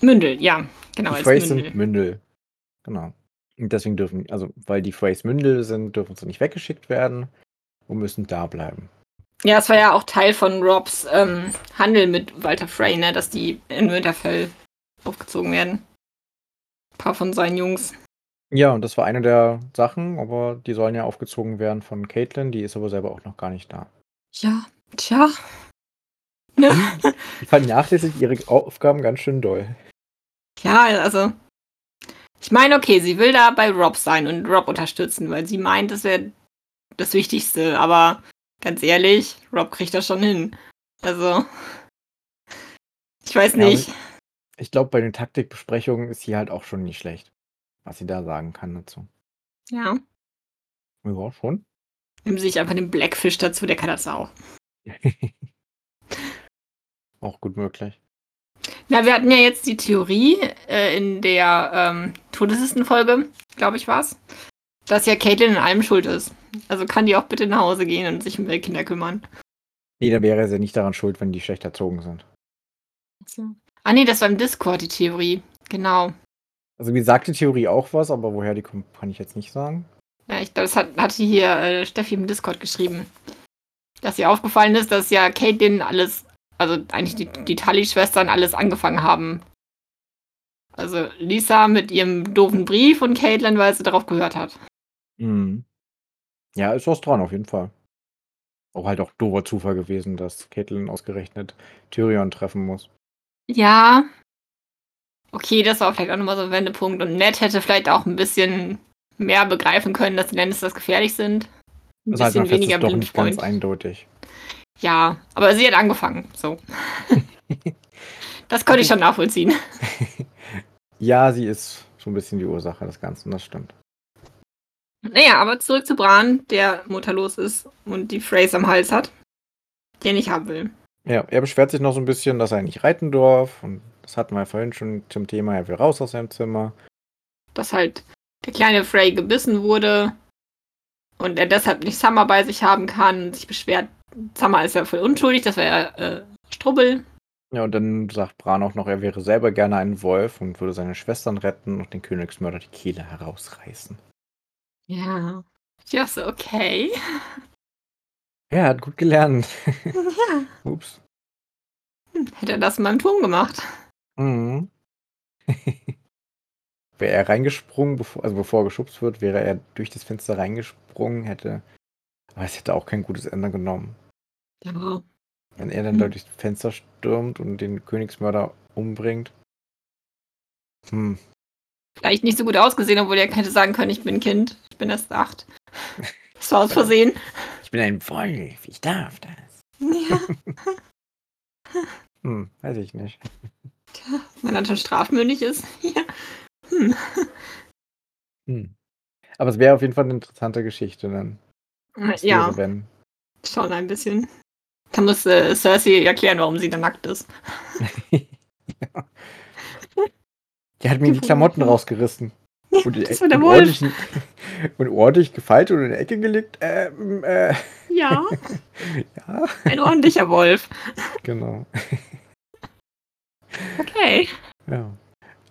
Mündel, ja. Genau, die als Freys Mündel. sind Mündel. Genau. Und deswegen dürfen, also weil die Freys Mündel sind, dürfen sie nicht weggeschickt werden und müssen da bleiben. Ja, es war ja auch Teil von Robs ähm, Handel mit Walter Frey, ne, dass die in Winterfell aufgezogen werden. Ein paar von seinen Jungs. Ja, und das war eine der Sachen, aber die sollen ja aufgezogen werden von Caitlin, die ist aber selber auch noch gar nicht da. Ja, tja. Ne? Die vernachlässigt ihre Aufgaben ganz schön doll. Ja, also. Ich meine, okay, sie will da bei Rob sein und Rob unterstützen, weil sie meint, das wäre das Wichtigste. Aber ganz ehrlich, Rob kriegt das schon hin. Also. Ich weiß Ja, nicht. Ich glaube, bei den Taktikbesprechungen ist sie halt auch schon nicht schlecht, was sie da sagen kann dazu. Ja. Ja, schon. Nimm sich einfach den Blackfish dazu, der kann das auch. auch gut möglich. Na, wir hatten ja jetzt die Theorie äh, in der ähm, Todeslistenfolge, glaube ich, war's, dass ja Caitlin in allem schuld ist. Also kann die auch bitte nach Hause gehen und sich um ihre Kinder kümmern. Nee, da wäre sie nicht daran schuld, wenn die schlecht erzogen sind. Ah nee, das war im Discord die Theorie. Genau. Also wie sagt die Theorie auch was, aber woher die kommt, kann ich jetzt nicht sagen. Ja, ich glaube, das hat, hatte hier äh, Steffi im Discord geschrieben. Dass ihr aufgefallen ist, dass ja Caitlin alles, also eigentlich die, die Tully-Schwestern alles angefangen haben. Also Lisa mit ihrem doofen Brief und Caitlin, weil sie darauf gehört hat. Mhm. Ja, ist was dran, auf jeden Fall. Auch halt auch doofer Zufall gewesen, dass Caitlin ausgerechnet Tyrion treffen muss. Ja. Okay, das war vielleicht auch nochmal so ein Wendepunkt. Und Ned hätte vielleicht auch ein bisschen mehr begreifen können, dass die Lannisters gefährlich sind. Ein Das bisschen weniger ist doch nicht ganz eindeutig. Ja, aber sie hat angefangen. So. das konnte ich schon nachvollziehen. Ja, sie ist so ein bisschen die Ursache des Ganzen, das stimmt. Naja, aber zurück zu Bran, der mutterlos ist und die Phrase am Hals hat, den ich haben will. Ja, er beschwert sich noch so ein bisschen, dass er nicht reiten darf. Und das hatten wir vorhin schon zum Thema, er will raus aus seinem Zimmer. Dass halt der kleine Frey gebissen wurde und er deshalb nicht Summer bei sich haben kann und sich beschwert, Summer ist ja voll unschuldig, das wäre ja äh, Strubbel. Ja, und dann sagt Bran auch noch, er wäre selber gerne ein Wolf und würde seine Schwestern retten und den Königsmörder die Kehle herausreißen. Ja. Ja, so okay. Ja, er hat gut gelernt. ja. Ups. Hätte er das in meinem Turm gemacht. Mhm. wäre er reingesprungen, bevor, also bevor er geschubst wird, wäre er durch das Fenster reingesprungen, hätte. Aber es hätte auch kein gutes Ende genommen. Ja. Wenn er dann Hm. da durchs Fenster stürmt und den Königsmörder umbringt. Hm. Vielleicht nicht so gut ausgesehen, obwohl er hätte sagen können, ich bin Kind. Ich bin erst acht. Das war aus Versehen. Ich bin ein Wolf, ich darf das. Ja. Hm, weiß ich nicht. Tja, wenn er schon strafmündig ist. Ja. Hm. Hm. Aber es wäre auf jeden Fall eine interessante Geschichte dann. Ja, wäre, wenn. schon ein bisschen. Da muss äh, Cersei erklären, warum sie da nackt ist. Der hat mir die Klamotten rausgerissen. Ja. und, das war der Wolf. ordentlich, und ordentlich gefeilt und in die Ecke gelegt. Ähm, äh, Ja, ja, ein ordentlicher Wolf. genau. Okay. Ja.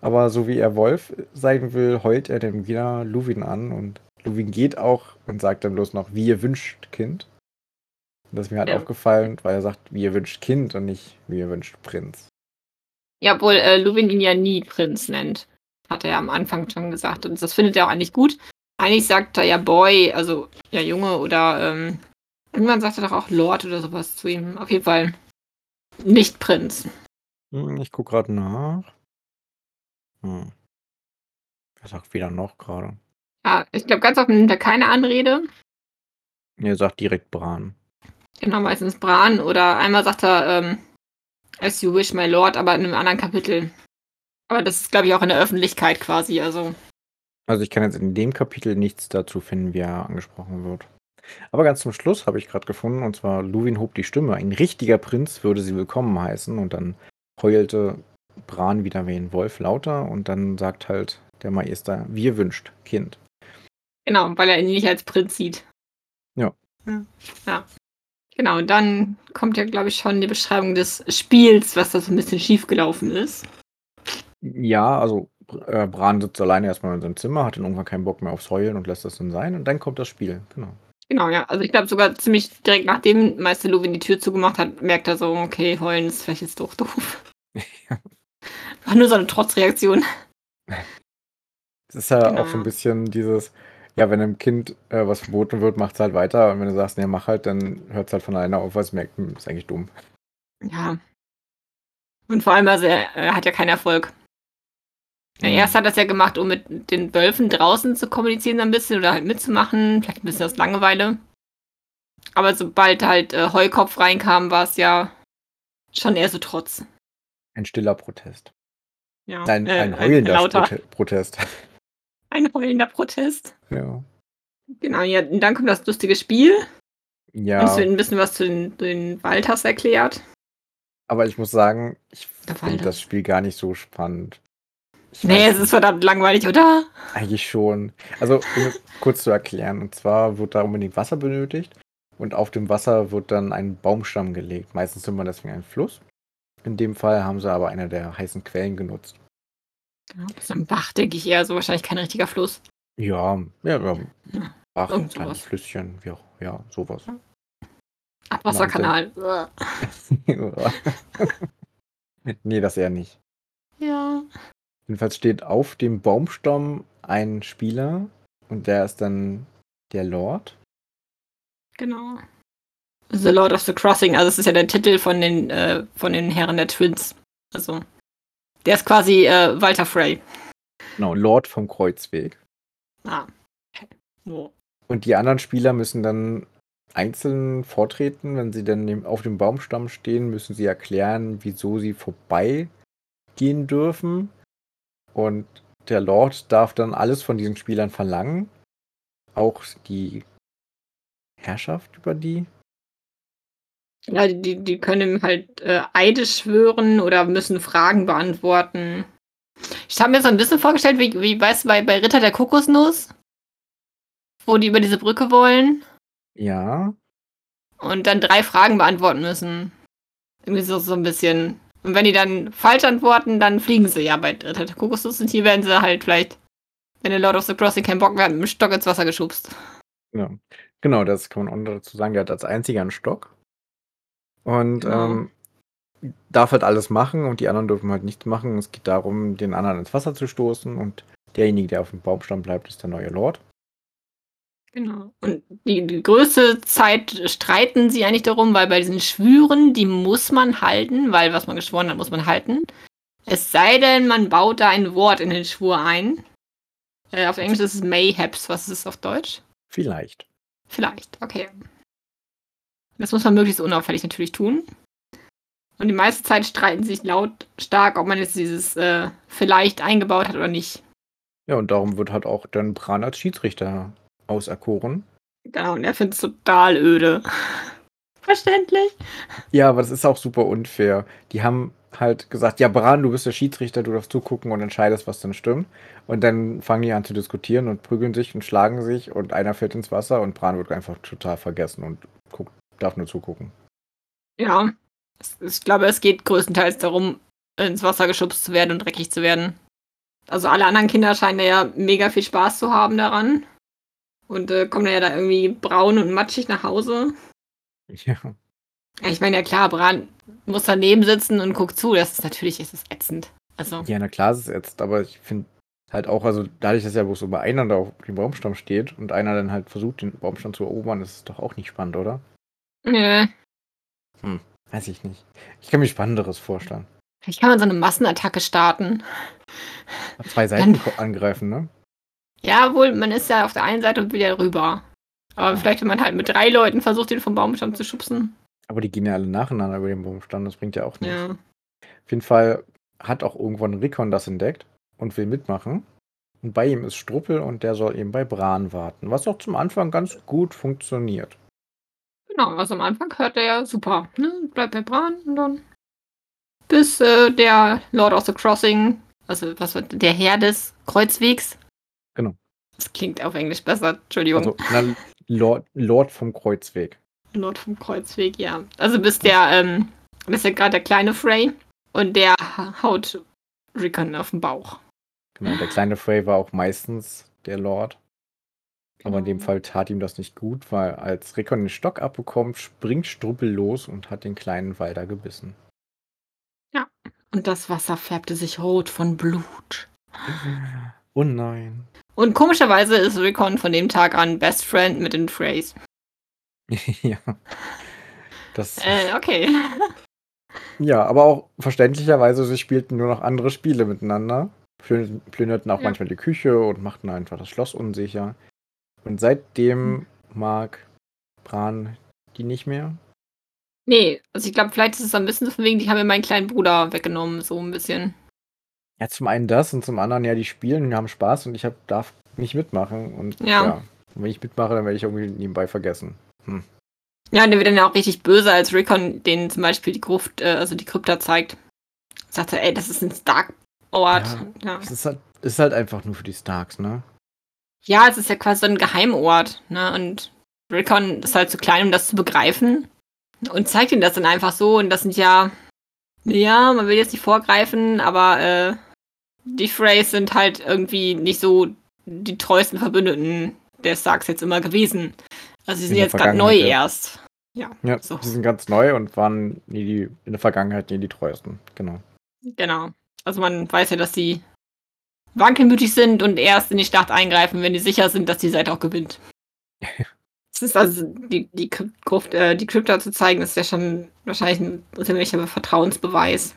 Aber so wie er Wolf sein will, heult er dann wieder Luwin an und Luwin geht auch und sagt dann bloß noch, wie ihr wünscht, Kind. Und das ist mir halt Ja. aufgefallen, weil er sagt, wie ihr wünscht Kind und nicht, wie ihr wünscht Prinz. Ja, obwohl äh, Luwin ihn ja nie Prinz nennt. Hat er ja am Anfang schon gesagt. Und das findet er auch eigentlich gut. Eigentlich sagt er ja Boy, also ja Junge oder ähm, irgendwann sagt er doch auch Lord oder sowas zu ihm. Auf jeden Fall nicht Prinz. Hm, Ich guck gerade nach. Hm. Er sagt weder noch gerade. Ja, ich glaube, ganz oft nimmt er keine Anrede. Er sagt direkt Bran. Genau, meistens Bran. Oder einmal sagt er ähm, As you wish, my lord, aber in einem anderen Kapitel. Aber das ist, glaube ich, auch in der Öffentlichkeit quasi. Also, Also ich kann jetzt in dem Kapitel nichts dazu finden, wie er angesprochen wird. Aber ganz zum Schluss habe ich gerade gefunden, und zwar Luwin hob die Stimme. Ein richtiger Prinz würde sie willkommen heißen. Und dann heulte Bran wieder wie ein Wolf lauter. Und dann sagt halt der Maester, wie ihr wünscht, Kind. genau, weil er ihn nicht als Prinz sieht. Ja. Ja. Genau, und dann kommt ja, glaube ich, schon die Beschreibung des Spiels, was da so ein bisschen schiefgelaufen ist. Ja, also äh, Bran sitzt alleine erstmal in seinem Zimmer, hat dann irgendwann keinen Bock mehr aufs Heulen und lässt das dann sein. Und dann kommt das Spiel. Genau. Genau, ja. Also ich glaube sogar ziemlich direkt nachdem Meister Luwin die Tür zugemacht hat, merkt er so, okay, heulen ist vielleicht jetzt doch doof. War nur so eine Trotzreaktion. Es ist ja auch so Genau. ein bisschen dieses, ja, wenn einem Kind äh, was verboten wird, macht es halt weiter. Und wenn du sagst, nee, mach halt, dann hört es halt von alleine auf, weil es merkt, hm, ist eigentlich dumm. Ja. Und vor allem, also er, er hat ja keinen Erfolg. Ja, Mhm. erst hat er es ja gemacht, um mit den Wölfen draußen zu kommunizieren so ein bisschen oder halt mitzumachen, vielleicht ein bisschen aus Langeweile. Aber sobald halt äh, Heukopf reinkam, war es ja schon eher so Trotz. Ein stiller Protest. Ja. Ein, äh, ein heulender lauter. Prote Protest. Ein heulender Protest. ja. Genau, ja, und dann kommt das lustige Spiel. Ja, Uns wird ein bisschen was zu den, den Walters erklärt. aber ich muss sagen, ich finde das Spiel gar nicht so spannend. Ich Nee, es ist verdammt langweilig, oder? Eigentlich schon. Also, um kurz zu erklären. Und zwar wird da unbedingt Wasser benötigt. Und auf dem Wasser wird dann ein Baumstamm gelegt. Meistens nimmt man deswegen einen Fluss. In dem Fall haben sie aber eine der heißen Quellen genutzt. Ja, das ist ein Bach, denke ich eher, so wahrscheinlich kein richtiger Fluss. Ja, ja, ja. Ja, Ach, irgend kleines. Flüsschen, ja, ja, sowas. Abwasserkanal. nee, das eher nicht. Ja. Jedenfalls steht auf dem Baumstamm ein Spieler und der ist dann der Lord. Genau. The Lord of the Crossing, also das ist ja der Titel von den, äh, von den Herren der Twins. Also, der ist quasi äh, Walter Frey. Genau, Lord vom Kreuzweg. Ah. Okay. So. Und die anderen Spieler müssen dann einzeln vortreten. Wenn sie dann auf dem Baumstamm stehen, müssen sie erklären, wieso sie vorbeigehen dürfen. Und der Lord darf dann alles von diesen Spielern verlangen. Auch die Herrschaft über die. Ja, die, die können halt äh, Eide schwören oder müssen Fragen beantworten. Ich habe mir so ein bisschen vorgestellt, wie, wie weißt du, bei, bei Ritter der Kokosnuss, wo die über diese Brücke wollen Ja, und dann drei Fragen beantworten müssen. Irgendwie so, so ein bisschen. Und wenn die dann falsch antworten, dann fliegen sie ja bei Ritter der Kokosnuss und hier werden sie halt vielleicht, wenn der Lord of the Crossing keinen Bock mehr hat, mit dem Stock ins Wasser geschubst. ja. Genau, das kann man auch dazu sagen. Der hat als einziger einen Stock. Und Genau. ähm, darf halt alles machen und die anderen dürfen halt nichts machen. Es geht darum, den anderen ins Wasser zu stoßen und derjenige, der auf dem Baumstamm bleibt, ist der neue Lord. Genau. Und die, die größte Zeit streiten sie eigentlich darum, weil bei diesen Schwüren, die muss man halten, weil was man geschworen hat, muss man halten. Es sei denn, man baut da ein Wort in den Schwur ein. Äh, auf Englisch ist es Mayhaps. Was ist es auf Deutsch? Vielleicht. Vielleicht, okay. Das muss man möglichst unauffällig natürlich tun. Und die meiste Zeit streiten sich lautstark, ob man jetzt dieses äh, vielleicht eingebaut hat oder nicht. Ja, und darum wird halt auch dann Bran als Schiedsrichter auserkoren. Genau, und er findet es total öde. Verständlich. Ja, aber das ist auch super unfair. Die haben, halt gesagt, ja, Bran, du bist der Schiedsrichter, du darfst zugucken und entscheidest, was dann stimmt. Und dann fangen die an zu diskutieren und prügeln sich und schlagen sich und einer fällt ins Wasser und Bran wird einfach total vergessen und guckt, darf nur zugucken. Ja, ich glaube, es geht größtenteils darum, ins Wasser geschubst zu werden und dreckig zu werden. Also alle anderen Kinder scheinen ja mega viel Spaß zu haben daran. Und äh, kommen ja da irgendwie braun und matschig nach Hause. Ja. Ich meine, ja klar, Bran muss daneben sitzen und guckt zu. Das ist natürlich ist es ätzend. Also. Ja, na klar, es ist ätzend, aber ich finde halt auch, also dadurch, dass ja bloß immer einer da auf dem Baumstamm steht und einer dann halt versucht, den Baumstamm zu erobern, ist es doch auch nicht spannend, oder? Nö. Hm, weiß ich nicht. Ich kann mir Spannenderes vorstellen. Vielleicht kann man so eine Massenattacke starten. Zwei Seiten angreifen, ne? Ja, wohl, man ist ja auf der einen Seite und wieder rüber. Aber vielleicht, wenn man halt mit drei Leuten versucht, den vom Baumstamm zu schubsen. Aber die gehen ja alle nacheinander über den Baumstamm, das bringt ja auch nichts. Ja. Auf jeden Fall hat auch irgendwann Rickon das entdeckt und will mitmachen. Und bei ihm ist Struppel und der soll eben bei Bran warten, was auch zum Anfang ganz gut funktioniert. Genau, also am Anfang hört er ja super. Ne? Bleibt Bran und dann bis äh, der Lord of the Crossing, also was wird der Herr des Kreuzwegs. Genau. Das klingt auf Englisch besser, Entschuldigung. Also, na, Lord, Lord vom Kreuzweg. Lord vom Kreuzweg, ja. Also bis der, ähm, bis ja gerade der kleine Frey und der haut Rickon auf den Bauch. Genau, der kleine Frey war auch meistens der Lord. Aber in dem. Fall tat ihm das nicht gut, weil als Rickon den Stock abbekommt, springt Struppel los und hat den kleinen Walder gebissen. Ja, und das Wasser färbte sich rot von Blut. Oh nein. Und komischerweise ist Rickon von dem Tag an Best Friend mit den Freys. ja. Das. Äh, okay. Ja, aber auch verständlicherweise, sie spielten nur noch andere Spiele miteinander. Plünderten auch ja. manchmal die Küche und machten einfach das Schloss unsicher. Und seitdem mag Bran die nicht mehr. Nee, also ich glaube, vielleicht ist es ein bisschen von wegen, die haben mir meinen kleinen Bruder weggenommen, so ein bisschen. Ja, zum einen das und zum anderen ja, die spielen und haben Spaß und ich hab, darf nicht mitmachen. Und ja. ja wenn ich mitmache, dann werde ich irgendwie nebenbei vergessen. Hm. Ja, und der wird dann ja auch richtig böse, als Rickon den zum Beispiel die Gruft, äh, also die Krypta zeigt. Sagt er, ey, das ist ein Stark-Ort. Ja, ja. Es ist halt, ist halt einfach nur für die Starks, ne? Ja, es ist ja quasi so ein Geheimort, ne? Und Rickon ist halt zu klein, um das zu begreifen. Und zeigt ihm das dann einfach so. Und das sind ja, ja, man will jetzt nicht vorgreifen, aber äh, die Freys sind halt irgendwie nicht so die treuesten Verbündeten der Starks jetzt immer gewesen. Also sie sind jetzt gerade neu ja. erst. Ja, ja so. sie sind ganz neu und waren nie die, in der Vergangenheit nie die treuesten. Genau. Genau. Also man weiß ja, dass sie wankelmütig sind und erst in die Schlacht eingreifen, wenn die sicher sind, dass die Seite auch gewinnt. Es ist also die, die, Gruft, äh, die Krypta zu zeigen, ist ja schon wahrscheinlich ein ziemlicher Vertrauensbeweis.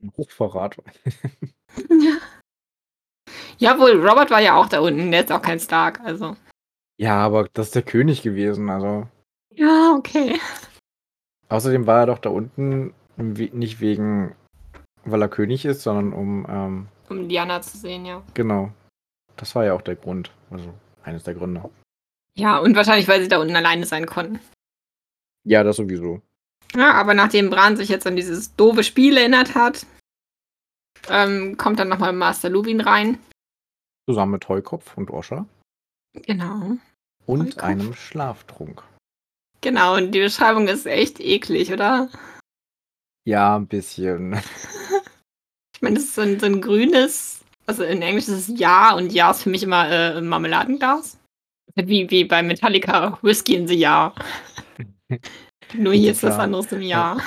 Ein Hochverrat. ja. Jawohl, Robert war ja auch da unten, der ist auch kein Stark, also. Ja, aber das ist der König gewesen, also. Ja, okay. Außerdem war er doch da unten nicht wegen, weil er König ist, sondern um. Ähm, um Diana zu sehen, ja. Genau. Das war ja auch der Grund. Also eines der Gründe. Ja, und wahrscheinlich, weil sie da unten alleine sein konnten. Ja, das sowieso. Ja, aber nachdem Bran sich jetzt an dieses doofe Spiel erinnert hat, ähm, kommt dann nochmal Master Lubin rein. Zusammen mit Heukopf und Oscha. Genau. Und Heukopf. einem Schlaftrunk. Genau, und die Beschreibung ist echt eklig, oder? Ja, ein bisschen. ich meine, das ist so ein, so ein, grünes, also in Englisch ist es Ja und Ja ist für mich immer äh, Marmeladenglas. Wie, wie bei Metallica, Whiskey in the Ja. Nur hier ist was anderes im Jahr.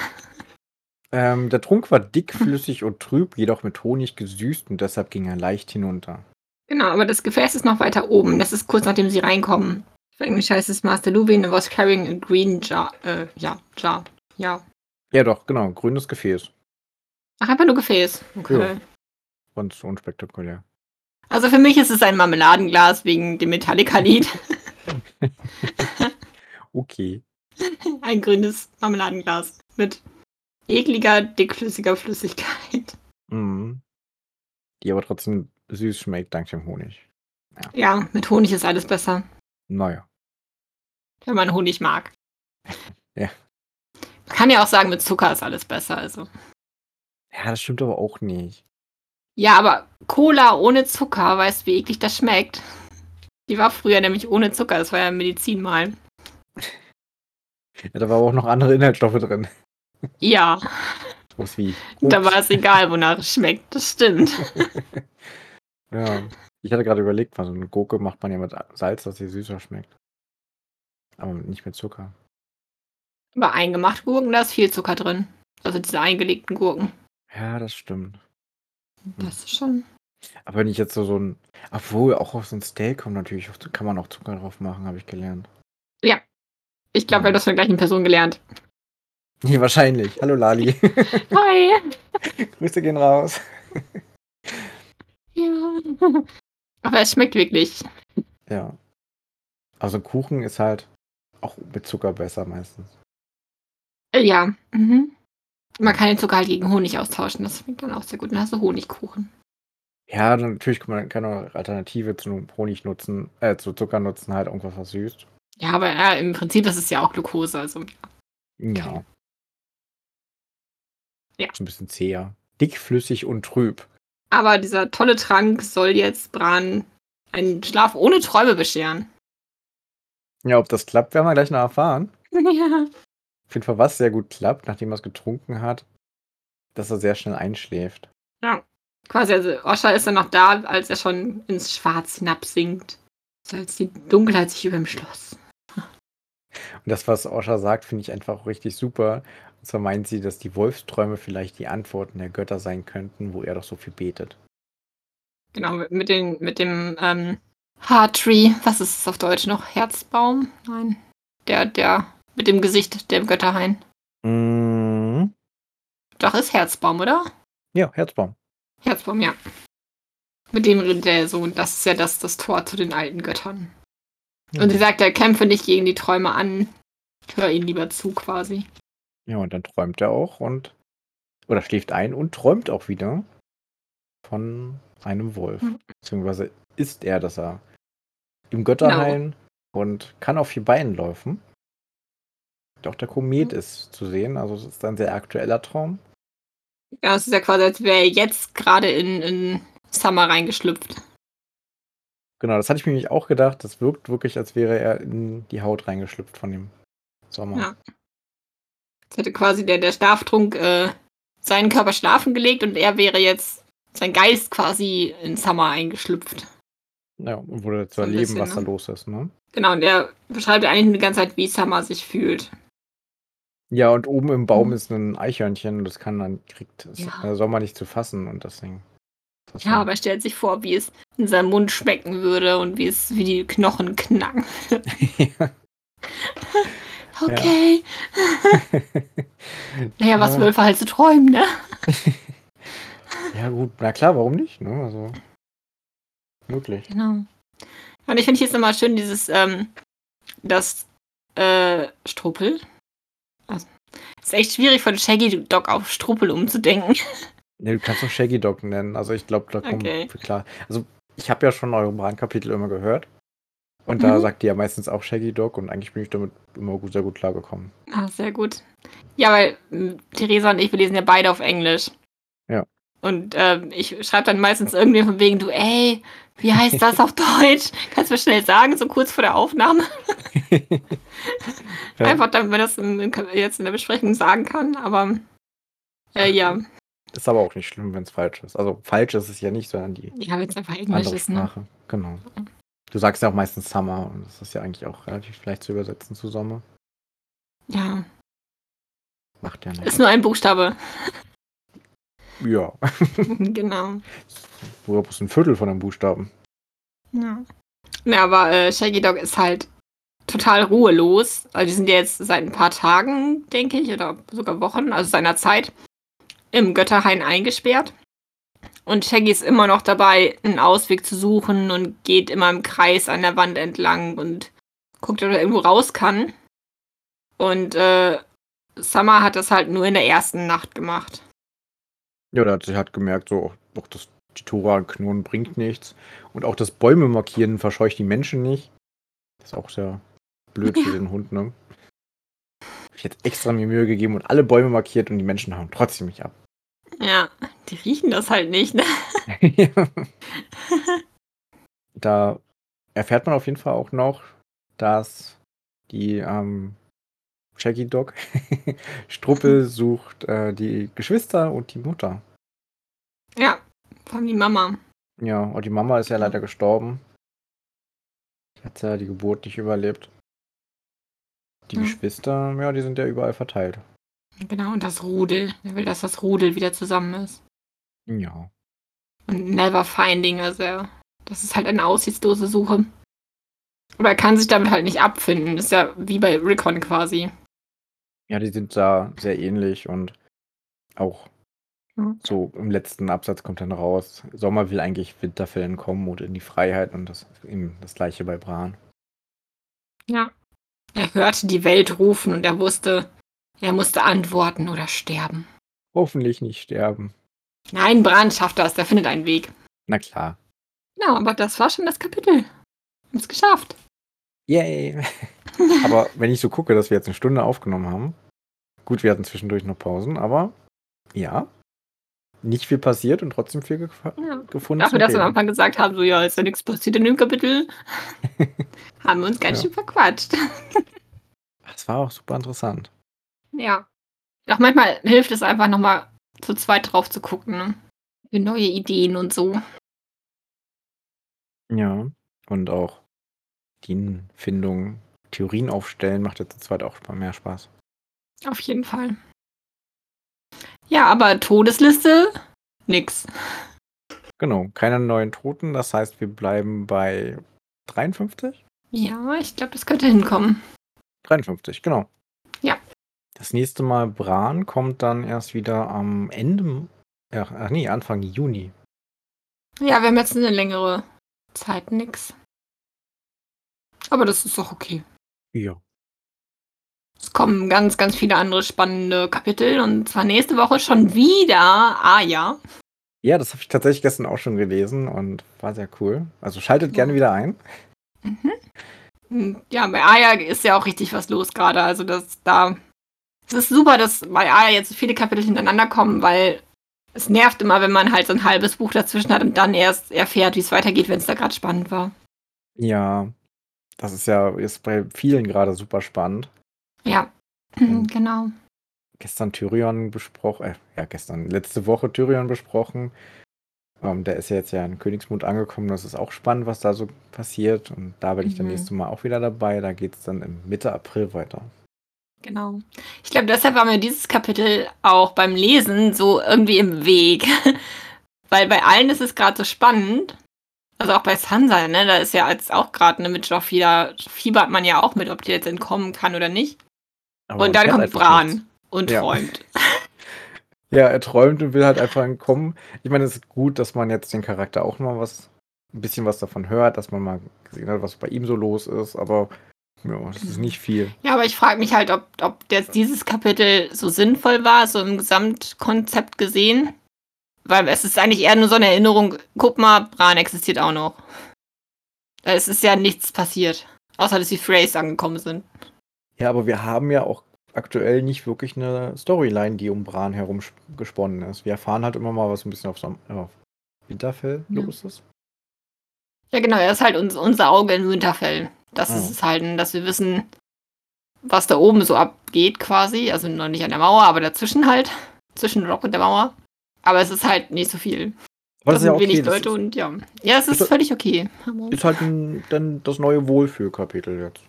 Ähm, der Trunk war dickflüssig und trüb, jedoch mit Honig gesüßt und deshalb ging er leicht hinunter. Genau, aber das Gefäß ist noch weiter oben. Das ist kurz nachdem sie reinkommen. Auf Englisch heißt es Master Lubin was carrying a green jar. Äh, ja, jar. Ja. Ja, doch, genau. Grünes Gefäß. Ach, einfach nur Gefäß. Okay. Ja. Ganz unspektakulär. Also für mich ist es ein Marmeladenglas wegen dem Metallica-Lied. okay. Ein grünes Marmeladenglas mit ekliger, dickflüssiger Flüssigkeit. Mhm. Die aber trotzdem süß schmeckt dank dem Honig. Ja. ja, mit Honig ist alles besser. Naja. Wenn man Honig mag. ja. Kann ja auch sagen, mit Zucker ist alles besser, also. Ja, das stimmt aber auch nicht. Ja, aber Cola ohne Zucker, weißt du, wie eklig das schmeckt? Die war früher nämlich ohne Zucker, das war ja Medizin mal. Ja, da war aber auch noch andere Inhaltsstoffe drin. Ja, Sowas wie da Koks. war es egal, wonach es schmeckt, das stimmt. Ja. Ich hatte gerade überlegt, so eine Gurke macht man ja mit Salz, dass sie süßer schmeckt. Aber nicht mit Zucker. Aber eingemachte Gurken, da ist viel Zucker drin. Also diese eingelegten Gurken. Ja, das stimmt. Das ist schon. Aber wenn ich jetzt so, so ein. Obwohl, auch auf so ein Steak kommt natürlich, kann man auch Zucker drauf machen, habe ich gelernt. Ja. Ich glaube, wir haben das von der gleichen Person gelernt. Nee, wahrscheinlich. Hallo Lali. Hi! Grüße gehen raus. Ja. Aber es schmeckt wirklich. Ja. Also Kuchen ist halt auch mit Zucker besser meistens. Äh, Ja. Mhm. Man kann den Zucker halt gegen Honig austauschen. Das schmeckt dann auch sehr gut. Dann hast du Honigkuchen. Ja, natürlich kann man keine Alternative zu Honig nutzen, äh, zu Zucker nutzen, halt irgendwas was süßt. Ja, aber ja, im Prinzip ist es ja auch Glucose. Also Ja. Ja. So ein bisschen zäher. Dickflüssig und trüb. Aber dieser tolle Trank soll jetzt Bran einen Schlaf ohne Träume bescheren. Ja, ob das klappt, werden wir gleich noch erfahren. Ja. Auf jeden Fall, was sehr gut klappt, nachdem er es getrunken hat, dass er sehr schnell einschläft. Quasi, also Osha ist dann noch da, als er schon ins Schwarz hinabsinkt. So als die Dunkelheit sich über dem Schloss. Und das, was Osha sagt, finde ich einfach richtig super. Und zwar meint sie, dass die Wolfsträume vielleicht die Antworten der Götter sein könnten, wo er doch so viel betet. Genau, mit- den, mit dem ähm, Heartree, was ist es auf Deutsch noch? Herzbaum? Nein. Der, der mit dem Gesicht der Götterhain. Mhm. Doch, ist Herzbaum, oder? Ja, Herzbaum. Herzbaum, ja. Mit dem redet er so, und das ist ja das, das Tor zu den alten Göttern. Und sie sagt, er kämpfe nicht gegen die Träume an. Hör ihnen lieber zu, quasi. Ja, und dann träumt er auch und. Oder schläft ein und träumt auch wieder von einem Wolf. Mhm. Beziehungsweise ist er, dass er im Götterhain und kann auf vier Beinen laufen. Auch der Komet Mhm. ist zu sehen, also es ist ein sehr aktueller Traum. Ja, es ist ja quasi, als wäre er jetzt gerade in, in Summer reingeschlüpft. Genau, das hatte ich mir nämlich auch gedacht. Das wirkt wirklich, als wäre er in die Haut reingeschlüpft von dem Sommer. Ja. Jetzt hätte quasi der, der Schlaftrunk äh, seinen Körper schlafen gelegt und er wäre jetzt, sein Geist quasi in Summer eingeschlüpft. Ja, und wurde zu So erleben, bisschen, was da ne? los ist, ne? Genau, und er beschreibt eigentlich die ganze Zeit, wie Summer sich fühlt. Ja, und oben im Baum Mhm. ist ein Eichhörnchen und das kann dann, kriegt das Ja. der Sommer nicht zu fassen und deswegen. Das Ja, aber er stellt sich vor, wie es in seinem Mund schmecken würde und wie es, wie die Knochen knacken. ja. Okay. Naja, was Wölfe halt so träumen, ne? ja, gut, na klar, warum nicht? Ne? Also, möglich. Genau. Und ich finde hier ist nochmal schön dieses, ähm, das äh, Struppel. Ist echt schwierig von Shaggy Dog auf Struppel umzudenken. Ne, du kannst doch Shaggy Dog nennen. Also, ich glaube, da kommt Okay. klar. Also, ich habe ja schon eure Brandkapitel immer gehört. Und da Mhm. sagt ihr ja meistens auch Shaggy Dog und eigentlich bin ich damit immer gut, sehr gut klargekommen. Ah, sehr gut. Ja, weil m, Theresa und ich, wir lesen ja beide auf Englisch. Ja. Und ähm, ich schreibe dann meistens irgendwie von wegen, du, ey, wie heißt das auf Deutsch? Kannst du mir schnell sagen, so kurz vor der Aufnahme? Einfach, damit man das im, im, jetzt in der Besprechung sagen kann. Aber äh, ja, Ist aber auch nicht schlimm, wenn es falsch ist. Also, falsch ist es ja nicht, sondern die ja wenn es einfach Englisch andere ist, ne? Sprache. Genau. Du sagst ja auch meistens Summer und das ist ja eigentlich auch relativ leicht zu übersetzen zu Sommer. Ja, Macht ja ist nichts. nur ein Buchstabe. Ja. genau. Oder bloß ein Viertel von einem Buchstaben. Ja. Ja, aber äh, Shaggy Dog ist halt total ruhelos. Also die sind ja jetzt seit ein paar Tagen, denke ich, oder sogar Wochen, also seiner Zeit, im Götterhain eingesperrt. Und Shaggy ist immer noch dabei, einen Ausweg zu suchen und geht immer im Kreis an der Wand entlang und guckt, ob er irgendwo raus kann. Und äh, Summer hat das halt nur in der ersten Nacht gemacht. Ja, da hat sie halt gemerkt, so, auch das, die Tora knurren bringt nichts. Und auch das Bäume markieren verscheucht die Menschen nicht. Das ist auch sehr blöd für Ja. den Hund, ne? Ich hätte extra mir Mühe gegeben und alle Bäume markiert und die Menschen hauen trotzdem nicht ab. Ja, die riechen das halt nicht, ne? Da erfährt man auf jeden Fall auch noch, dass die, ähm, Shaggy Dog Struppel sucht, äh, die Geschwister und die Mutter. Ja, vor allem die Mama. Ja, und die Mama ist ja leider gestorben. Die hat ja die Geburt nicht überlebt. Die Ja. Geschwister, ja, die sind ja überall verteilt. Genau, und das Rudel. Er will, dass das Rudel wieder zusammen ist. Ja. Und never finding, also er, das ist halt eine aussichtslose Suche. Aber er kann sich damit halt nicht abfinden. Das ist ja wie bei Rickon quasi. Ja, die sind da sehr ähnlich und auch Mhm. so im letzten Absatz kommt dann raus, Sommer will eigentlich Winterfell entkommen und in die Freiheit und das eben das gleiche bei Bran. Ja. Er hörte die Welt rufen und er wusste, er musste antworten oder sterben. Hoffentlich nicht sterben. Nein, Bran schafft das, der findet einen Weg. Na klar. Ja, aber das war schon das Kapitel. Haben es geschafft. Yay! aber wenn ich so gucke, dass wir jetzt eine Stunde aufgenommen haben, gut, wir hatten zwischendurch noch Pausen, aber ja, nicht viel passiert und trotzdem viel gef Ja. gefunden. Dafür, dass wir am. Anfang gesagt haben, so ja, ist ja nichts passiert in dem Kapitel, haben wir uns ganz Ja. schön verquatscht. Das war auch super interessant. Ja. Doch manchmal hilft es einfach nochmal zu zweit drauf zu gucken, ne? Für neue Ideen und so. Ja. Und auch Ideenfindung, Theorien aufstellen macht jetzt zu zweit auch mehr Spaß. Auf jeden Fall. Ja, aber Todesliste? Nix. Genau, keine neuen Toten, das heißt, wir bleiben bei 53? Ja, ich glaube, das könnte hinkommen. 53, genau. Ja. Das nächste Mal Bran kommt dann erst wieder am Ende, ja, ach nee, Anfang Juni. Ja, wir haben jetzt eine längere Zeit nix. Aber das ist doch okay. Ja. Es kommen ganz, ganz viele andere spannende Kapitel und zwar nächste Woche schon wieder Aya. Ja, das habe ich tatsächlich gestern auch schon gelesen und war sehr cool. Also schaltet gerne wieder ein. Mhm. Ja, bei Aya ist ja auch richtig was los gerade. Also das da. Es ist super, dass bei Aya jetzt so viele Kapitel hintereinander kommen, weil es nervt immer, wenn man halt so ein halbes Buch dazwischen hat und dann erst erfährt, wie es weitergeht, wenn es da gerade spannend war. Ja, das ist ja ist bei vielen gerade super spannend. Ja, Mhm. genau. Gestern Tyrion besprochen, äh, ja, gestern, letzte Woche Tyrion besprochen. Ähm, der ist ja jetzt ja in Königsmund angekommen. Das ist auch spannend, was da so passiert. Und da bin ich dann Mhm. nächstes Mal auch wieder dabei. Da geht es dann im Mitte April weiter. Genau. Ich glaube, deshalb war mir dieses Kapitel auch beim Lesen so irgendwie im Weg. Weil bei allen ist es gerade so spannend. Also auch bei Sansa, ne? Da ist ja jetzt auch gerade ne, mit Joffrey, da fiebert man ja auch mit, ob die jetzt entkommen kann oder nicht. Aber und dann kommt Bran nichts. und Ja. träumt. Ja, er träumt und will halt einfach entkommen. Ich meine, es ist gut, dass man jetzt den Charakter auch mal was, ein bisschen was davon hört, dass man mal gesehen hat, was bei ihm so los ist. Aber ja, das ist nicht viel. Ja, aber ich frage mich halt, ob, ob jetzt dieses Kapitel so sinnvoll war, so im Gesamtkonzept gesehen. Weil es ist eigentlich eher nur so eine Erinnerung, guck mal, Bran existiert auch noch. Es ist ja nichts passiert. Außer, dass die Freys angekommen sind. Ja, aber wir haben ja auch aktuell nicht wirklich eine Storyline, die um Bran herum sp- gesponnen ist. Wir erfahren halt immer mal, was ein bisschen auf, Som auf Winterfell Ja. los ist. Ja, genau, er ist halt uns, unser Auge in Winterfell. Das Ah. ist es halt, dass wir wissen, was da oben so abgeht quasi. Also noch nicht an der Mauer, aber dazwischen halt. Zwischen Rock und der Mauer. Aber es ist halt nicht so viel. Aber das das ist ja sind okay. wenig Leute und ja. Ja, es ist Ist- völlig okay. ist halt ein, dann das neue Wohlfühlkapitel jetzt.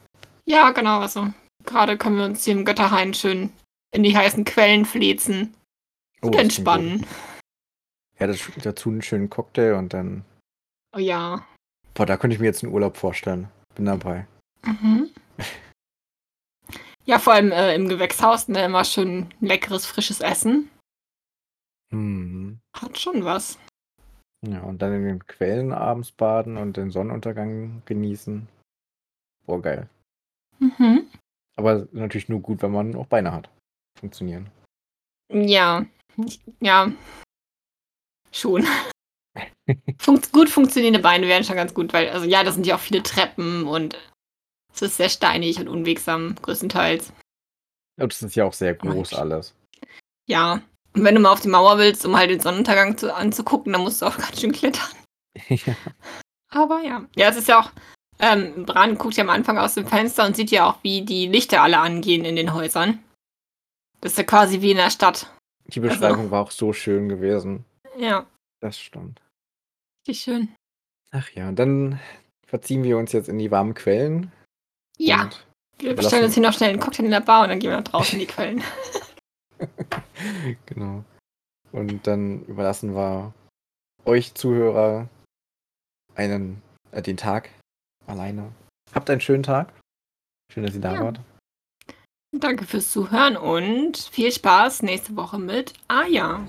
Ja, genau. Also gerade können wir uns hier im Götterhain schön in die heißen Quellen flezen Oh, und klingt entspannen. Ja, das, dazu einen schönen Cocktail und dann. Oh ja. Boah, da könnte ich mir jetzt einen Urlaub vorstellen. Bin dabei. Mhm. Ja, vor allem äh, im Gewächshaus, ne, immer schön leckeres, frisches Essen. Mhm. Hat schon was. Ja, und dann in den Quellen abends baden und den Sonnenuntergang genießen. Boah, geil. Mhm. Aber natürlich nur gut, wenn man auch Beine hat. Funktionieren. Ja. Ja. Schon. Funkt, gut funktionierende Beine wären schon ganz gut, weil, also ja, das sind ja auch viele Treppen und es ist sehr steinig und unwegsam, größtenteils. Und das ist ja auch sehr groß Mensch. alles. Ja, Und wenn du mal auf die Mauer willst, um halt den Sonnenuntergang zu, anzugucken, dann musst du auch ganz schön klettern. ja. Aber ja. Ja, es ist ja auch. Ähm, Bran guckt ja am Anfang aus dem Fenster und sieht ja auch, wie die Lichter alle angehen in den Häusern. Das ist ja quasi wie in der Stadt. Die Beschreibung war auch so schön gewesen. Ja, Das stimmt. richtig schön. Ach ja, dann verziehen wir uns jetzt in die warmen Quellen. Ja, wir bestellen uns hier noch schnell einen Cocktail in der Bar und dann gehen wir nach draußen in die Quellen. genau. Und dann überlassen wir euch Zuhörer einen, äh, den Tag alleine. Habt einen schönen Tag. Schön, dass ihr da Ja. wart. Danke fürs Zuhören und viel Spaß nächste Woche mit Aya.